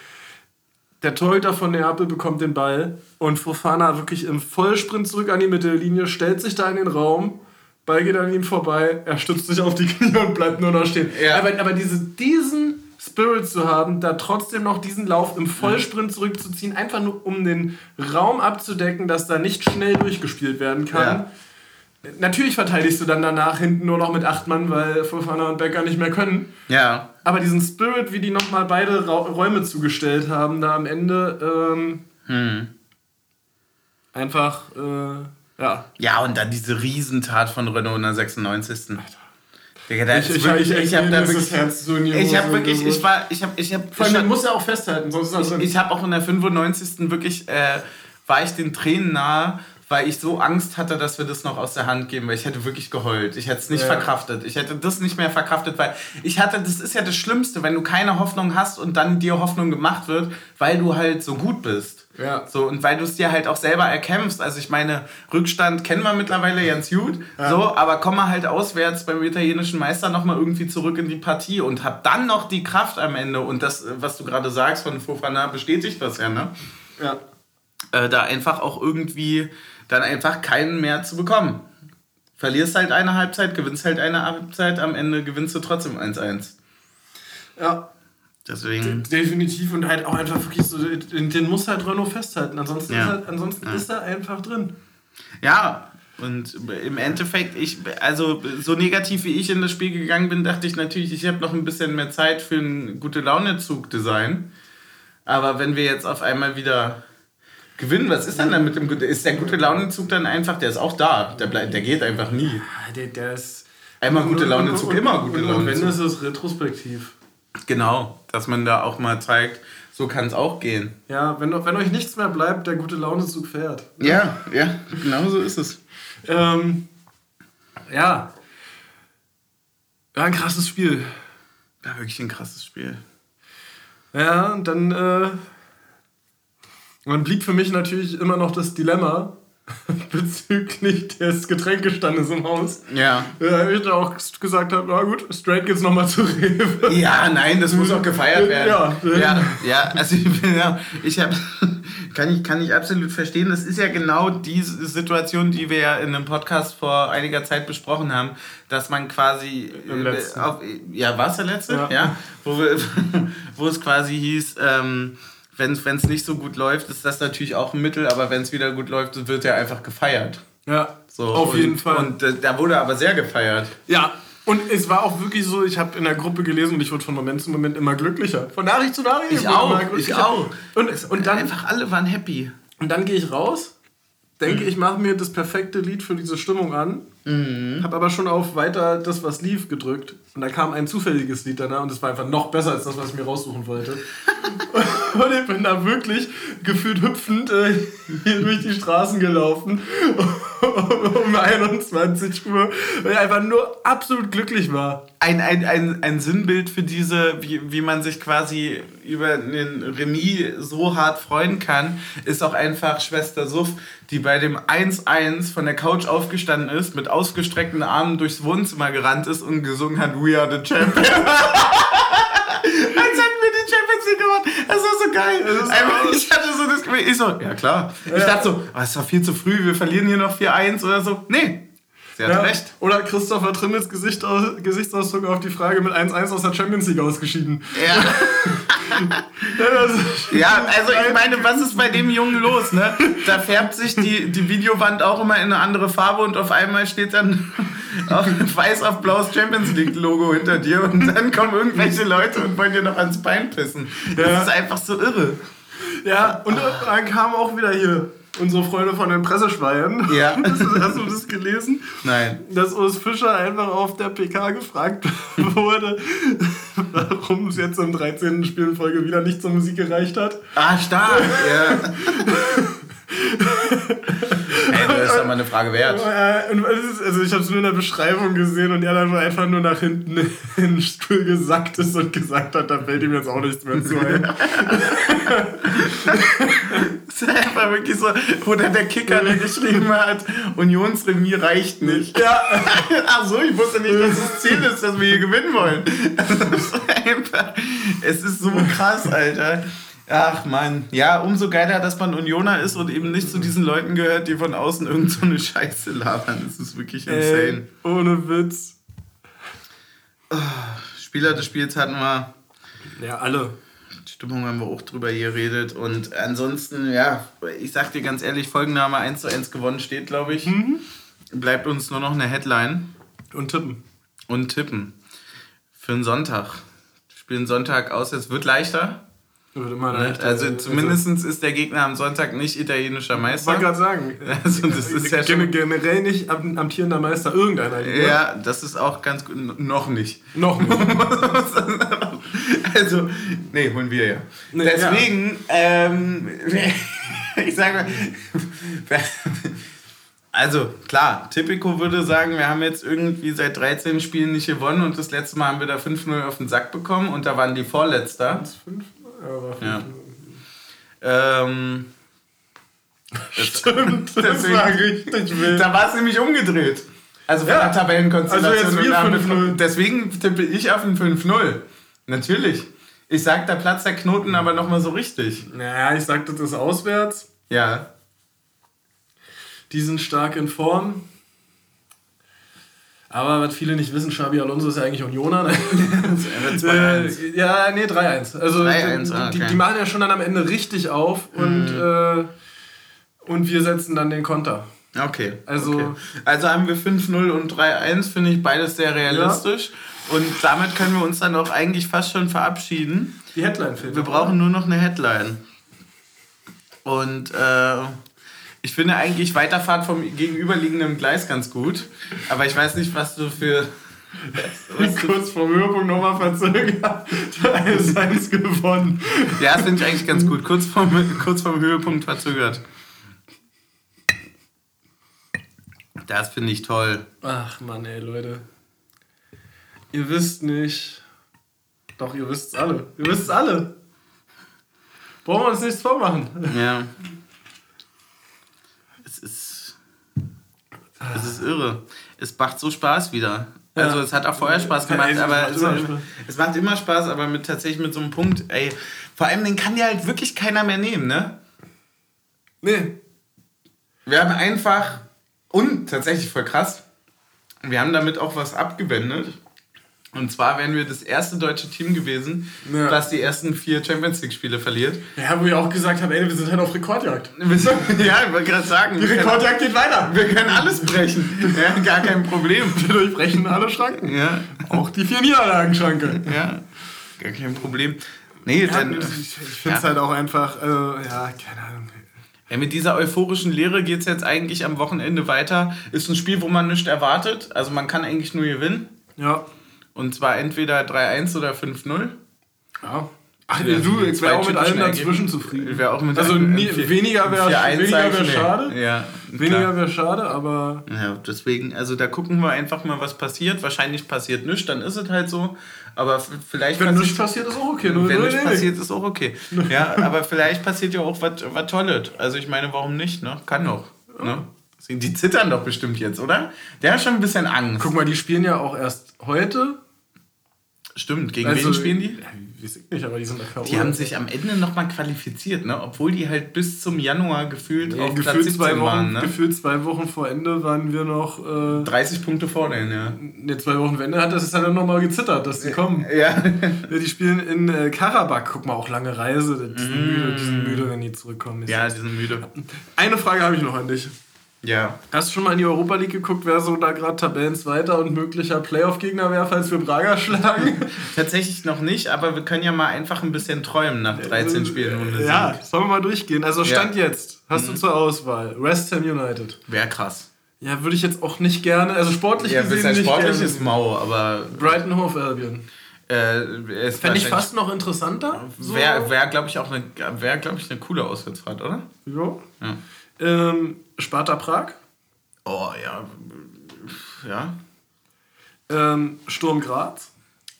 [SPEAKER 2] Der Torhüter von Neapel bekommt den Ball und Fofana wirklich im Vollsprint zurück an die Mittellinie, stellt sich da in den Raum, Ball geht an ihm vorbei, er stützt sich auf die <laughs> Knie und bleibt nur noch stehen. Ja. Aber, aber diese, diesen Spirit zu haben, da trotzdem noch diesen Lauf im Vollsprint zurückzuziehen, einfach nur um den Raum abzudecken, dass da nicht schnell durchgespielt werden kann. Ja Natürlich verteidigst du dann danach hinten nur noch mit acht Mann, weil Fofana und Becker nicht mehr können. Ja. Aber diesen Spirit, wie die nochmal beide Ra Räume zugestellt haben, da am Ende ähm, hm. einfach, äh, ja.
[SPEAKER 1] Ja, und dann diese Riesentat von Renault in der 96. Alter.
[SPEAKER 2] Digga, da ich, ich, wirklich, ich, ich habe da wirklich,
[SPEAKER 1] Herz so in die Ich habe wirklich, ich war, ich habe, ich habe.
[SPEAKER 2] Vor allem, muss ja auch festhalten, sonst ist
[SPEAKER 1] das Ich, ich habe auch in der 95. wirklich, äh, war ich den Tränen nahe, weil ich so Angst hatte, dass wir das noch aus der Hand geben, weil ich hätte wirklich geheult. Ich hätte es nicht ja. verkraftet. Ich hätte das nicht mehr verkraftet, weil ich hatte, das ist ja das Schlimmste, wenn du keine Hoffnung hast und dann dir Hoffnung gemacht wird, weil du halt so gut bist. Ja. So, und weil du es dir halt auch selber erkämpfst. Also ich meine, Rückstand kennen wir mittlerweile ganz gut. Ja. So, aber komm mal halt auswärts beim italienischen Meister nochmal irgendwie zurück in die Partie und hab dann noch die Kraft am Ende. Und das, was du gerade sagst von Fofana, bestätigt das ja, ne? Ja. Äh, da einfach auch irgendwie dann einfach keinen mehr zu bekommen. Verlierst halt eine Halbzeit, gewinnst halt eine Halbzeit, am Ende gewinnst du trotzdem 1-1.
[SPEAKER 2] Ja. Deswegen. De definitiv und halt auch einfach wirklich so, den, den muss halt Renault festhalten. Ansonsten, ja. ist, er, ansonsten ja. ist er einfach drin.
[SPEAKER 1] Ja, und im Endeffekt, ich, also so negativ wie ich in das Spiel gegangen bin, dachte ich natürlich, ich habe noch ein bisschen mehr Zeit für ein gute Laune-Zug-Design. Aber wenn wir jetzt auf einmal wieder gewinnen. Was ist denn dann mit dem Ist der gute Launenzug dann einfach, der ist auch da. Der, bleibt, der geht einfach nie.
[SPEAKER 2] Der, der ist.
[SPEAKER 1] Einmal gute Launezug, immer gute Launezug. Und
[SPEAKER 2] wenn ist es retrospektiv.
[SPEAKER 1] Genau, dass man da auch mal zeigt, so kann es auch gehen.
[SPEAKER 2] Ja, wenn, wenn euch nichts mehr bleibt, der gute Launezug fährt.
[SPEAKER 1] Ja, ja, genau so ist es.
[SPEAKER 2] ähm, ja. Ja, ein krasses Spiel.
[SPEAKER 1] Ja, wirklich ein krasses Spiel.
[SPEAKER 2] Ja, und dann äh, und dann blieb für mich natürlich immer noch das Dilemma <laughs> bezüglich des Getränkestandes im Haus. Ja. Da ich da auch gesagt habe, na gut, straight geht's nochmal zu Rewe.
[SPEAKER 1] Ja, nein, das muss auch gefeiert werden. Ja, ja, ja also ich, bin, ja, ich habe <laughs> kann ich, kann ich absolut verstehen. Das ist ja genau die Situation, die wir ja in einem Podcast vor einiger Zeit besprochen haben, dass man quasi. Äh, auf, ja, war es der letzte? Ja. ja wo, <laughs> wo es quasi hieß, ähm, wenn es nicht so gut läuft, ist das natürlich auch ein Mittel, aber wenn es wieder gut läuft, wird er einfach gefeiert.
[SPEAKER 2] Ja, so, auf und, jeden Fall.
[SPEAKER 1] Und äh, da wurde aber sehr gefeiert.
[SPEAKER 2] Ja, und es war auch wirklich so, ich habe in der Gruppe gelesen und ich wurde von Moment zu Moment immer glücklicher. Von Nachricht zu Nachricht.
[SPEAKER 1] Ich auch, ich auch.
[SPEAKER 2] Und, und dann einfach alle waren happy. Und dann gehe ich raus, denke, mhm. ich mache mir das perfekte Lied für diese Stimmung an Mhm. Hab aber schon auf weiter das, was lief, gedrückt. Und da kam ein zufälliges Lied danach und das war einfach noch besser als das, was ich mir raussuchen wollte. <laughs> und ich bin da wirklich gefühlt hüpfend äh, hier durch die Straßen gelaufen <laughs> um 21 Uhr, weil ich einfach nur absolut glücklich war.
[SPEAKER 1] Ein, ein, ein, ein Sinnbild für diese, wie, wie man sich quasi über einen Remis so hart freuen kann, ist auch einfach Schwester Suff, die bei dem 1-1 von der Couch aufgestanden ist, mit ausgestreckten Armen durchs Wohnzimmer gerannt ist und gesungen hat We are the Champions. <laughs> Als hätten wir die Champions League gewonnen. Das war so geil. Einfach, ich hatte so das Gefühl, ich so, ja klar. Ich dachte so, oh, es war viel zu früh, wir verlieren hier noch 4-1 oder so. Nee, sie hat
[SPEAKER 2] Ja.
[SPEAKER 1] recht.
[SPEAKER 2] Oder Christopher Trimmels Gesicht aus, Gesichtsausdruck auf die Frage mit 1-1 aus der Champions League ausgeschieden.
[SPEAKER 1] Ja. <laughs>
[SPEAKER 2] Ja,
[SPEAKER 1] also ich meine, was ist bei dem Jungen los, ne? Da färbt sich die, die Videowand auch immer in eine andere Farbe und auf einmal steht dann <laughs> auf weiß auf blaues Champions League Logo hinter dir und dann kommen irgendwelche Leute und wollen dir noch ans Bein pissen. Das
[SPEAKER 2] Ja.
[SPEAKER 1] ist einfach so irre.
[SPEAKER 2] ja, und dann kam auch wieder hier unsere Freunde von den Presseschweinen.
[SPEAKER 1] Ja. <laughs>
[SPEAKER 2] Das, hast du das gelesen?
[SPEAKER 1] Nein.
[SPEAKER 2] Dass Urs Fischer einfach auf der PK gefragt <laughs> wurde, warum es jetzt im 13. Spiel in Folge wieder nicht zur Musik gereicht hat.
[SPEAKER 1] Ah, stark. Ja. <laughs> Ey, das ist doch mal eine Frage wert.
[SPEAKER 2] Also ich habe es nur in der Beschreibung gesehen und er dann einfach nur nach hinten in den Stuhl gesackt ist und gesagt hat, da fällt ihm jetzt auch nichts mehr zu ein.
[SPEAKER 1] Das ist einfach wirklich so, wo dann der Kicker der geschrieben hat, Unionsremis reicht nicht. Ja. <laughs> Ach so, ich wusste nicht, dass das Ziel ist, dass wir hier gewinnen wollen. <laughs> Das ist einfach, es ist so krass, Alter. Ach man, ja, umso geiler, dass man Unioner ist und eben nicht zu diesen Leuten gehört, die von außen irgend so eine Scheiße labern. Das ist wirklich insane.
[SPEAKER 2] Ey, ohne Witz.
[SPEAKER 1] Spieler des Spiels hatten wir.
[SPEAKER 2] Ja, alle.
[SPEAKER 1] Stimmung haben wir auch drüber geredet. Und ansonsten, ja, ich sag dir ganz ehrlich, Folgenname 1 zu 1 gewonnen steht, glaube ich. Bleibt uns nur noch eine Headline
[SPEAKER 2] Und tippen.
[SPEAKER 1] und tippen. Für einen Sonntag. Wir spielen Sonntag aus, es wird leichter.
[SPEAKER 2] Wird immer
[SPEAKER 1] Ne?
[SPEAKER 2] leichter.
[SPEAKER 1] Also zumindest ist der Gegner am Sonntag nicht italienischer
[SPEAKER 2] Ich
[SPEAKER 1] Meister.
[SPEAKER 2] wollte gerade sagen.
[SPEAKER 1] Also das ist ja <laughs> schon,
[SPEAKER 2] generell nicht am- amtierender Meister irgendeiner Liga.
[SPEAKER 1] ja, das ist auch ganz gut. Noch nicht.
[SPEAKER 2] Noch nicht. <laughs> <laughs>
[SPEAKER 1] Also, nee, holen wir ja.
[SPEAKER 2] Nee,
[SPEAKER 1] Deswegen, ähm, <laughs> ich sage mal, <laughs> also klar, Tipico würde sagen, wir haben jetzt irgendwie seit 13 Spielen nicht gewonnen und das letzte Mal haben wir da 5-0 auf den Sack bekommen und da waren die Vorletzter.
[SPEAKER 2] Fünf? Ja, war fünf.
[SPEAKER 1] Ja. Ähm,
[SPEAKER 2] Stimmt, das
[SPEAKER 1] Deswegen-
[SPEAKER 2] war richtig wild.
[SPEAKER 1] da war es nämlich umgedreht. Also von
[SPEAKER 2] Ja.
[SPEAKER 1] der Tabellenkonstellation.
[SPEAKER 2] Also jetzt wir
[SPEAKER 1] und da haben
[SPEAKER 2] 5-0.
[SPEAKER 1] Deswegen tippe ich auf ein 5-0. Natürlich. Ich sag, da platzt der Knoten aber nochmal so richtig.
[SPEAKER 2] Naja, ich sagte das auswärts.
[SPEAKER 1] Ja.
[SPEAKER 2] Die sind stark in Form. Aber was viele nicht wissen, Xabi Alonso ist ja eigentlich Unioner. Ne? <laughs>
[SPEAKER 1] Äh,
[SPEAKER 2] ja, nee, 3-1. Also
[SPEAKER 1] 3-1,
[SPEAKER 2] die,
[SPEAKER 1] ah,
[SPEAKER 2] die,
[SPEAKER 1] okay.
[SPEAKER 2] die machen ja schon dann am Ende richtig auf und, äh, und wir setzen dann den Konter.
[SPEAKER 1] Okay.
[SPEAKER 2] Also-
[SPEAKER 1] okay. also haben wir 5-0 und 3-1, finde ich beides sehr realistisch. Und damit können wir uns dann auch eigentlich fast schon verabschieden.
[SPEAKER 2] Die Headline fehlt.
[SPEAKER 1] Wir brauchen nur noch eine Headline. Und äh, ich finde eigentlich Weiterfahrt vom gegenüberliegenden Gleis ganz gut. Aber ich weiß nicht, was du für. <laughs>
[SPEAKER 2] oder? kurz vor Höhepunkt nochmal verzögert. <laughs> 1-1 gewonnen.
[SPEAKER 1] Ja, das finde ich eigentlich ganz gut. Kurz vorm, kurz vorm Höhepunkt verzögert. Das finde ich toll.
[SPEAKER 2] Ach Mann, ey, Leute. Ihr wisst nicht. Doch, ihr wisst's alle. Ihr wisst's alle. Brauchen wir uns nichts vormachen.
[SPEAKER 1] Ja. <laughs> Es ist. Es ist irre. Es macht so Spaß wieder. Also
[SPEAKER 2] Ja.
[SPEAKER 1] es hat auch vorher Spaß gemacht,
[SPEAKER 2] Ja, es
[SPEAKER 1] aber
[SPEAKER 2] macht
[SPEAKER 1] es,
[SPEAKER 2] immer Spaß.
[SPEAKER 1] es macht immer Spaß, aber mit tatsächlich mit so einem Punkt, ey, vor allem den kann ja halt wirklich keiner mehr nehmen, ne?
[SPEAKER 2] Nee.
[SPEAKER 1] Wir haben einfach und tatsächlich voll krass. Wir haben damit auch was abgewendet. Und zwar wären wir das erste deutsche Team gewesen,
[SPEAKER 2] Ja.
[SPEAKER 1] das die ersten vier Champions League Spiele verliert.
[SPEAKER 2] Ja, wo ich auch gesagt habe, ey, wir sind halt auf Rekordjagd. <laughs>
[SPEAKER 1] ja, ich wollte gerade sagen.
[SPEAKER 2] Die
[SPEAKER 1] wir können-
[SPEAKER 2] Rekordjagd geht weiter.
[SPEAKER 1] Wir können alles brechen. Ja, gar kein Problem. <laughs>
[SPEAKER 2] Wir durchbrechen alle Schranken.
[SPEAKER 1] Ja,
[SPEAKER 2] Auch die vier Niederlagenschranke.
[SPEAKER 1] ja, gar kein Problem. Nee, dann,
[SPEAKER 2] ich ich finde es
[SPEAKER 1] ja.
[SPEAKER 2] halt auch einfach, also, ja, keine Ahnung.
[SPEAKER 1] Ja, mit dieser euphorischen Lehre geht es jetzt eigentlich am Wochenende weiter. Ist ein Spiel, wo man nichts erwartet. Also man kann eigentlich nur gewinnen.
[SPEAKER 2] Ja.
[SPEAKER 1] Und zwar entweder 3-1 oder 5-0.
[SPEAKER 2] Ja. Ach, du, ich wäre auch mit allem dazwischen zufrieden. Wär auch mit also nie, weniger wäre wär schade.
[SPEAKER 1] Ja,
[SPEAKER 2] weniger wäre schade, aber.
[SPEAKER 1] Ja, deswegen, also da gucken wir einfach mal, was passiert. Wahrscheinlich passiert nichts, dann ist es halt so. Aber vielleicht.
[SPEAKER 2] Wenn nichts passiert, ist auch okay. Nur
[SPEAKER 1] wenn nichts passiert, ist auch okay. <laughs> Ja, aber vielleicht passiert ja auch was Tolles. Also ich meine, warum nicht? Ne? Kann doch. Ne? Die zittern doch bestimmt jetzt, oder? Der hat schon ein bisschen Angst.
[SPEAKER 2] Guck mal, die spielen ja auch erst heute.
[SPEAKER 1] Stimmt, gegen also, wen spielen die?
[SPEAKER 2] Ja, weiß ich nicht, aber die sind
[SPEAKER 1] da Die haben sich am Ende nochmal qualifiziert, ne? Obwohl die halt bis zum Januar gefühlt
[SPEAKER 2] nee, auf gefühlt Platz zwei Wochen, waren, ne? Gefühlt zwei Wochen vor Ende waren wir noch... Äh,
[SPEAKER 1] 30 Punkte vor denen, ja.
[SPEAKER 2] Ne, zwei Wochen vor Ende hat das dann nochmal gezittert, dass die kommen.
[SPEAKER 1] Ja.
[SPEAKER 2] ja die spielen in äh, Karabakh. Guck mal, auch lange Reise. Die sind, mm. müde, die sind müde, wenn die zurückkommen.
[SPEAKER 1] Ja, die sind müde.
[SPEAKER 2] Eine Frage habe ich noch an dich.
[SPEAKER 1] Ja.
[SPEAKER 2] Hast du schon mal in die Europa League geguckt, wer so da gerade Tabellenzweiter und möglicher Playoff-Gegner wäre, falls wir Braga schlagen? <laughs>
[SPEAKER 1] Tatsächlich noch nicht, aber wir können ja mal einfach ein bisschen träumen nach 13 Spielen.
[SPEAKER 2] Ohne ja, sollen wir mal durchgehen. Also Stand ja. jetzt, hast mhm. du zur Auswahl West Ham United.
[SPEAKER 1] Wäre krass.
[SPEAKER 2] Ja, würde ich jetzt auch nicht gerne, also sportlich
[SPEAKER 1] ja, gesehen nicht sportlich gerne. ist mau, aber...
[SPEAKER 2] Brighton Hove Albion.
[SPEAKER 1] Äh,
[SPEAKER 2] Fände ich fast noch interessanter.
[SPEAKER 1] So. Wäre, wär, glaube ich, auch eine, wär, glaub ich, eine coole Auswärtsfahrt, oder?
[SPEAKER 2] Ja. ja. Ähm, Sparta Prag.
[SPEAKER 1] Oh ja. Ja.
[SPEAKER 2] Ähm, Sturm Graz.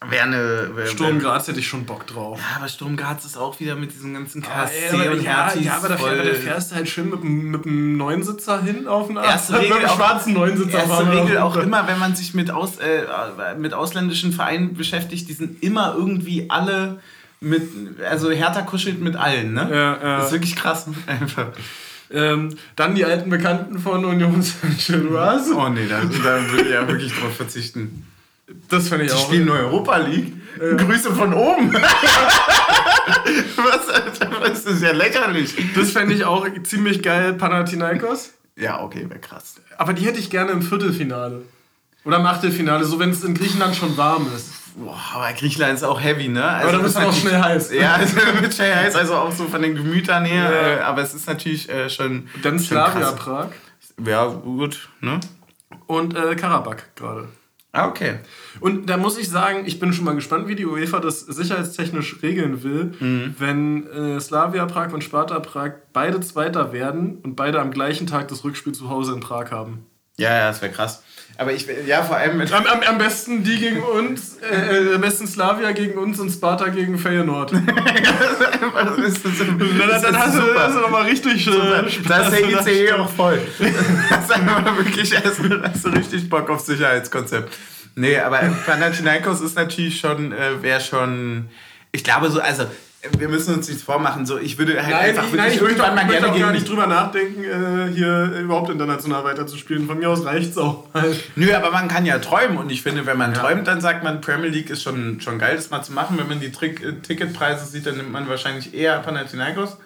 [SPEAKER 1] Wäre eine.
[SPEAKER 2] Wär, Sturm Graz hätte ich schon Bock drauf.
[SPEAKER 1] Ja, aber Sturm Graz ist auch wieder mit diesem ganzen
[SPEAKER 2] KSC ah, und ja, ja, aber da, fährst du halt schön mit, mit einem Neunsitzer hin auf einen
[SPEAKER 1] erste Regel <laughs> mit einem schwarzen Neunsitzer. Erste Regel auch immer, wenn man sich mit, aus, äh, mit ausländischen Vereinen beschäftigt, die sind immer irgendwie alle mit. Also Hertha kuschelt mit allen, ne?
[SPEAKER 2] Ja, ja.
[SPEAKER 1] Das ist wirklich krass. Einfach.
[SPEAKER 2] Ähm, dann die alten Bekannten von Union Saint-Gilloise.
[SPEAKER 1] Oh nee, da, da würde ich ja wirklich drauf verzichten.
[SPEAKER 2] Das finde ich
[SPEAKER 1] die
[SPEAKER 2] auch.
[SPEAKER 1] Die spielen nur Europa League. Äh. Grüße von oben. <laughs> Was, das ist ja lächerlich.
[SPEAKER 2] Das fände ich auch ziemlich geil, Panathinaikos.
[SPEAKER 1] Ja, okay, wäre krass.
[SPEAKER 2] Aber die hätte ich gerne im Viertelfinale. Oder im Achtelfinale, so wenn es in Griechenland schon warm ist.
[SPEAKER 1] Boah, aber Griechenland ist auch heavy, ne?
[SPEAKER 2] Also aber da ist auch schnell heiß.
[SPEAKER 1] Ja, <laughs> es wird schnell heiß, also auch so von den Gemütern her. Ja. Äh, aber es ist natürlich äh, schon.
[SPEAKER 2] Und dann Slavia Prag.
[SPEAKER 1] Ja, gut, ne?
[SPEAKER 2] Und äh, Karabakh gerade.
[SPEAKER 1] Ah, okay.
[SPEAKER 2] Und da muss ich sagen, ich bin schon mal gespannt, wie die UEFA das sicherheitstechnisch regeln will, mhm. wenn äh, Slavia Prag und Sparta Prag beide Zweiter werden und beide am gleichen Tag das Rückspiel zu Hause in Prag haben.
[SPEAKER 1] Ja, ja, das wäre krass. Aber ich, ja, vor allem mit.
[SPEAKER 2] Am, am, am besten die gegen uns, äh, äh am besten Slavia gegen uns und Sparta gegen Feyenoord. <laughs> das ist, das ist, dann, dann hast, du, hast du nochmal richtig
[SPEAKER 1] super. <laughs> Da ist der ICE auch voll. das ist einfach wirklich, hast du richtig Bock auf Sicherheitskonzept. Nee, aber Panathinaikos ist natürlich schon, äh, wäre schon, ich glaube so, also wir müssen uns nichts vormachen. So, ich würde halt
[SPEAKER 2] nein, einfach ich, nein, ich irgendwann auch, mal gerne auch gar nicht drüber nachdenken, äh, hier überhaupt international weiterzuspielen. Von mir aus reicht es auch.
[SPEAKER 1] Nö, aber man kann ja träumen und ich finde, wenn man ja. träumt, dann sagt man, Premier League ist schon, schon geil, das mal zu machen. Wenn man die Trick äh, Ticketpreise sieht, dann nimmt man wahrscheinlich eher Panathinaikos.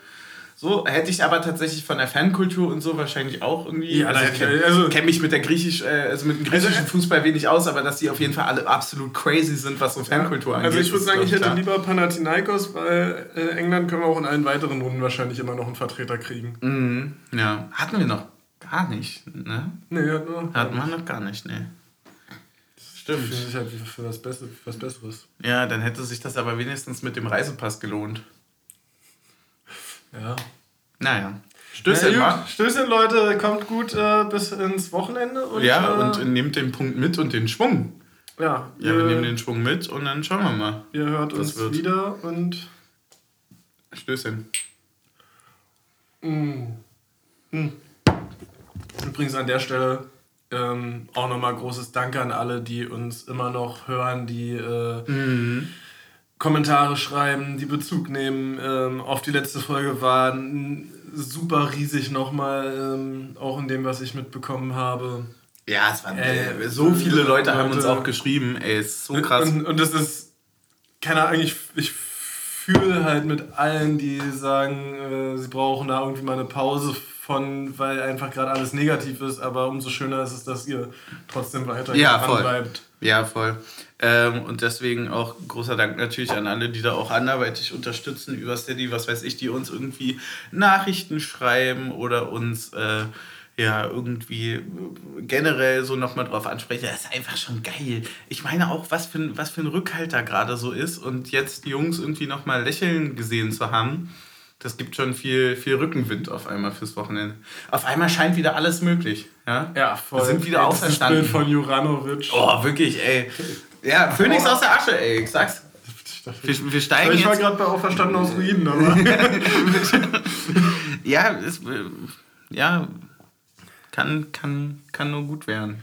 [SPEAKER 1] So, hätte ich aber tatsächlich von der Fankultur und so wahrscheinlich auch irgendwie.
[SPEAKER 2] Ja,
[SPEAKER 1] also ich kenne also, kenn mich mit der griechisch, äh, also mit dem griechischen also, Fußball wenig aus, aber dass die auf jeden Fall alle absolut crazy sind, was so Fankultur
[SPEAKER 2] ja,
[SPEAKER 1] angeht.
[SPEAKER 2] Also ich würde sagen, ich hätte klar. lieber Panathinaikos, weil äh, England können wir auch in allen weiteren Runden wahrscheinlich immer noch einen Vertreter kriegen.
[SPEAKER 1] Mhm, ja. Hatten wir noch gar nicht, ne?
[SPEAKER 2] Nee, hatten wir,
[SPEAKER 1] hatten wir noch gar nicht, ne.
[SPEAKER 2] Stimmt. Halt für Besseres, was Besseres.
[SPEAKER 1] Ja, dann hätte sich das aber wenigstens mit dem Reisepass gelohnt.
[SPEAKER 2] Ja.
[SPEAKER 1] Naja.
[SPEAKER 2] Stößchen, ja, Stößchen, Leute, kommt gut äh, bis ins Wochenende.
[SPEAKER 1] Und, ja, äh, und nehmt den Punkt mit und den Schwung.
[SPEAKER 2] Ja,
[SPEAKER 1] ja wir nehmen den Schwung mit und dann schauen wir mal.
[SPEAKER 2] Ihr hört uns wird. wieder und.
[SPEAKER 1] Stößchen.
[SPEAKER 2] Mm. Mm. Übrigens an der Stelle ähm, auch nochmal großes Danke an alle, die uns immer noch hören, die. Äh,
[SPEAKER 1] mhm
[SPEAKER 2] Kommentare schreiben, die Bezug nehmen ähm, auf die letzte Folge war super riesig nochmal, ähm, auch in dem, was ich mitbekommen habe.
[SPEAKER 1] Ja, es waren äh, so viele Leute, Leute haben uns auch geschrieben, ey, ist so krass.
[SPEAKER 2] Und, und das ist, keine Ahnung, ich, ich fühle halt mit allen, die sagen, äh, sie brauchen da irgendwie mal eine Pause von, weil einfach gerade alles negativ ist, aber umso schöner ist es, dass ihr trotzdem weiter
[SPEAKER 1] ja, bleibt. Ja, voll. Ähm, und deswegen auch großer Dank natürlich an alle, die da auch anderweitig unterstützen über Steady, was weiß ich, die uns irgendwie Nachrichten schreiben oder uns äh, ja irgendwie generell so nochmal drauf anspreche, das ist einfach schon geil. Ich meine auch, was für, ein, was für ein Rückhalt da gerade so ist und jetzt die Jungs irgendwie nochmal lächeln gesehen zu haben, das gibt schon viel, viel Rückenwind auf einmal fürs Wochenende. Auf einmal scheint wieder alles möglich. Ja,
[SPEAKER 2] ja voll.
[SPEAKER 1] Wir sind wieder
[SPEAKER 2] Ey,
[SPEAKER 1] auferstanden.
[SPEAKER 2] Das Bild von Juranovic.
[SPEAKER 1] Oh, wirklich, ey. Ja, Phoenix aus der Asche, ey, ich sag's. Wir, wir steigen
[SPEAKER 2] ich war gerade bei Auferstanden aus Ruinen, aber. <laughs>
[SPEAKER 1] Ja, es, äh, ja kann, kann, kann nur gut werden.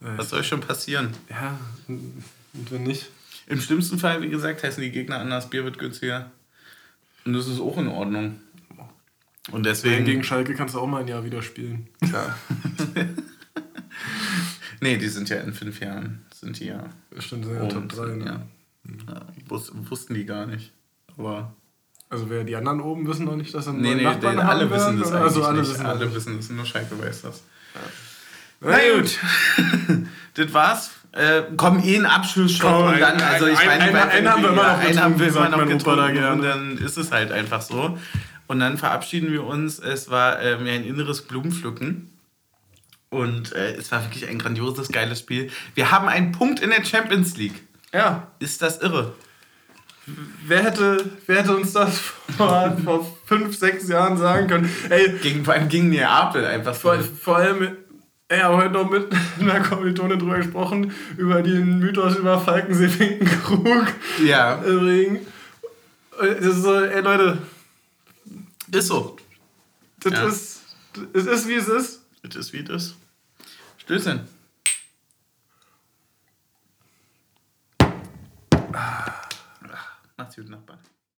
[SPEAKER 1] Was soll schon passieren?
[SPEAKER 2] ja, und wenn nicht.
[SPEAKER 1] Im schlimmsten Fall, wie gesagt, heißen die Gegner anders, Bier wird günstiger. Und das ist auch in Ordnung. Und deswegen.
[SPEAKER 2] Gegen Schalke kannst du auch mal ein Jahr wieder spielen.
[SPEAKER 1] Klar. <laughs> nee, die sind ja in fünf Jahren. Sind die ja.
[SPEAKER 2] Stimmt, sind ja Top 3. Ne?
[SPEAKER 1] ja. Ja, wus wussten die gar nicht. Aber.
[SPEAKER 2] Also wer die anderen oben wissen noch nicht, dass sie einen
[SPEAKER 1] Nee,
[SPEAKER 2] neuen
[SPEAKER 1] nee,
[SPEAKER 2] Nachbarn
[SPEAKER 1] die,
[SPEAKER 2] haben
[SPEAKER 1] alle wissen
[SPEAKER 2] werden,
[SPEAKER 1] das
[SPEAKER 2] oder?
[SPEAKER 1] eigentlich
[SPEAKER 2] Also alle
[SPEAKER 1] nicht.
[SPEAKER 2] wissen
[SPEAKER 1] alle
[SPEAKER 2] das.
[SPEAKER 1] wissen das, nur Schalke weiß das.
[SPEAKER 2] Na
[SPEAKER 1] Na gut. <laughs> das war's. Äh, komm, eh ein Abschlussshot
[SPEAKER 2] Komm,
[SPEAKER 1] und dann,
[SPEAKER 2] ein-
[SPEAKER 1] also ich
[SPEAKER 2] ein-
[SPEAKER 1] meine,
[SPEAKER 2] ein-
[SPEAKER 1] bei-
[SPEAKER 2] einen haben wir immer noch
[SPEAKER 1] einen haben wir
[SPEAKER 2] getrunken,
[SPEAKER 1] immer noch
[SPEAKER 2] Opa da
[SPEAKER 1] getrunken und dann ist es halt einfach so. Und dann verabschieden wir uns. Es war äh, mir ein inneres Blumenpflücken. Und äh, es war wirklich ein grandioses, geiles Spiel. Wir haben einen Punkt in der Champions League.
[SPEAKER 2] Ja,
[SPEAKER 1] Ist das irre?
[SPEAKER 2] wer hätte, wer hätte uns das vor, vor fünf, sechs Jahren sagen können? Ey,
[SPEAKER 1] Gegen, vor allem gegen Neapel einfach
[SPEAKER 2] vor, vor allem, ey, aber heute noch mit <laughs> einer Kommilitone drüber gesprochen, über den Mythos über Falkensee Finkenkrug
[SPEAKER 1] Ja,
[SPEAKER 2] im Regen. Das ist so, ey Leute,
[SPEAKER 1] ist so.
[SPEAKER 2] das
[SPEAKER 1] Ja.
[SPEAKER 2] ist, es ist wie es ist.
[SPEAKER 1] Es ist wie das. Stößchen. Macht's gut, Nachbarn.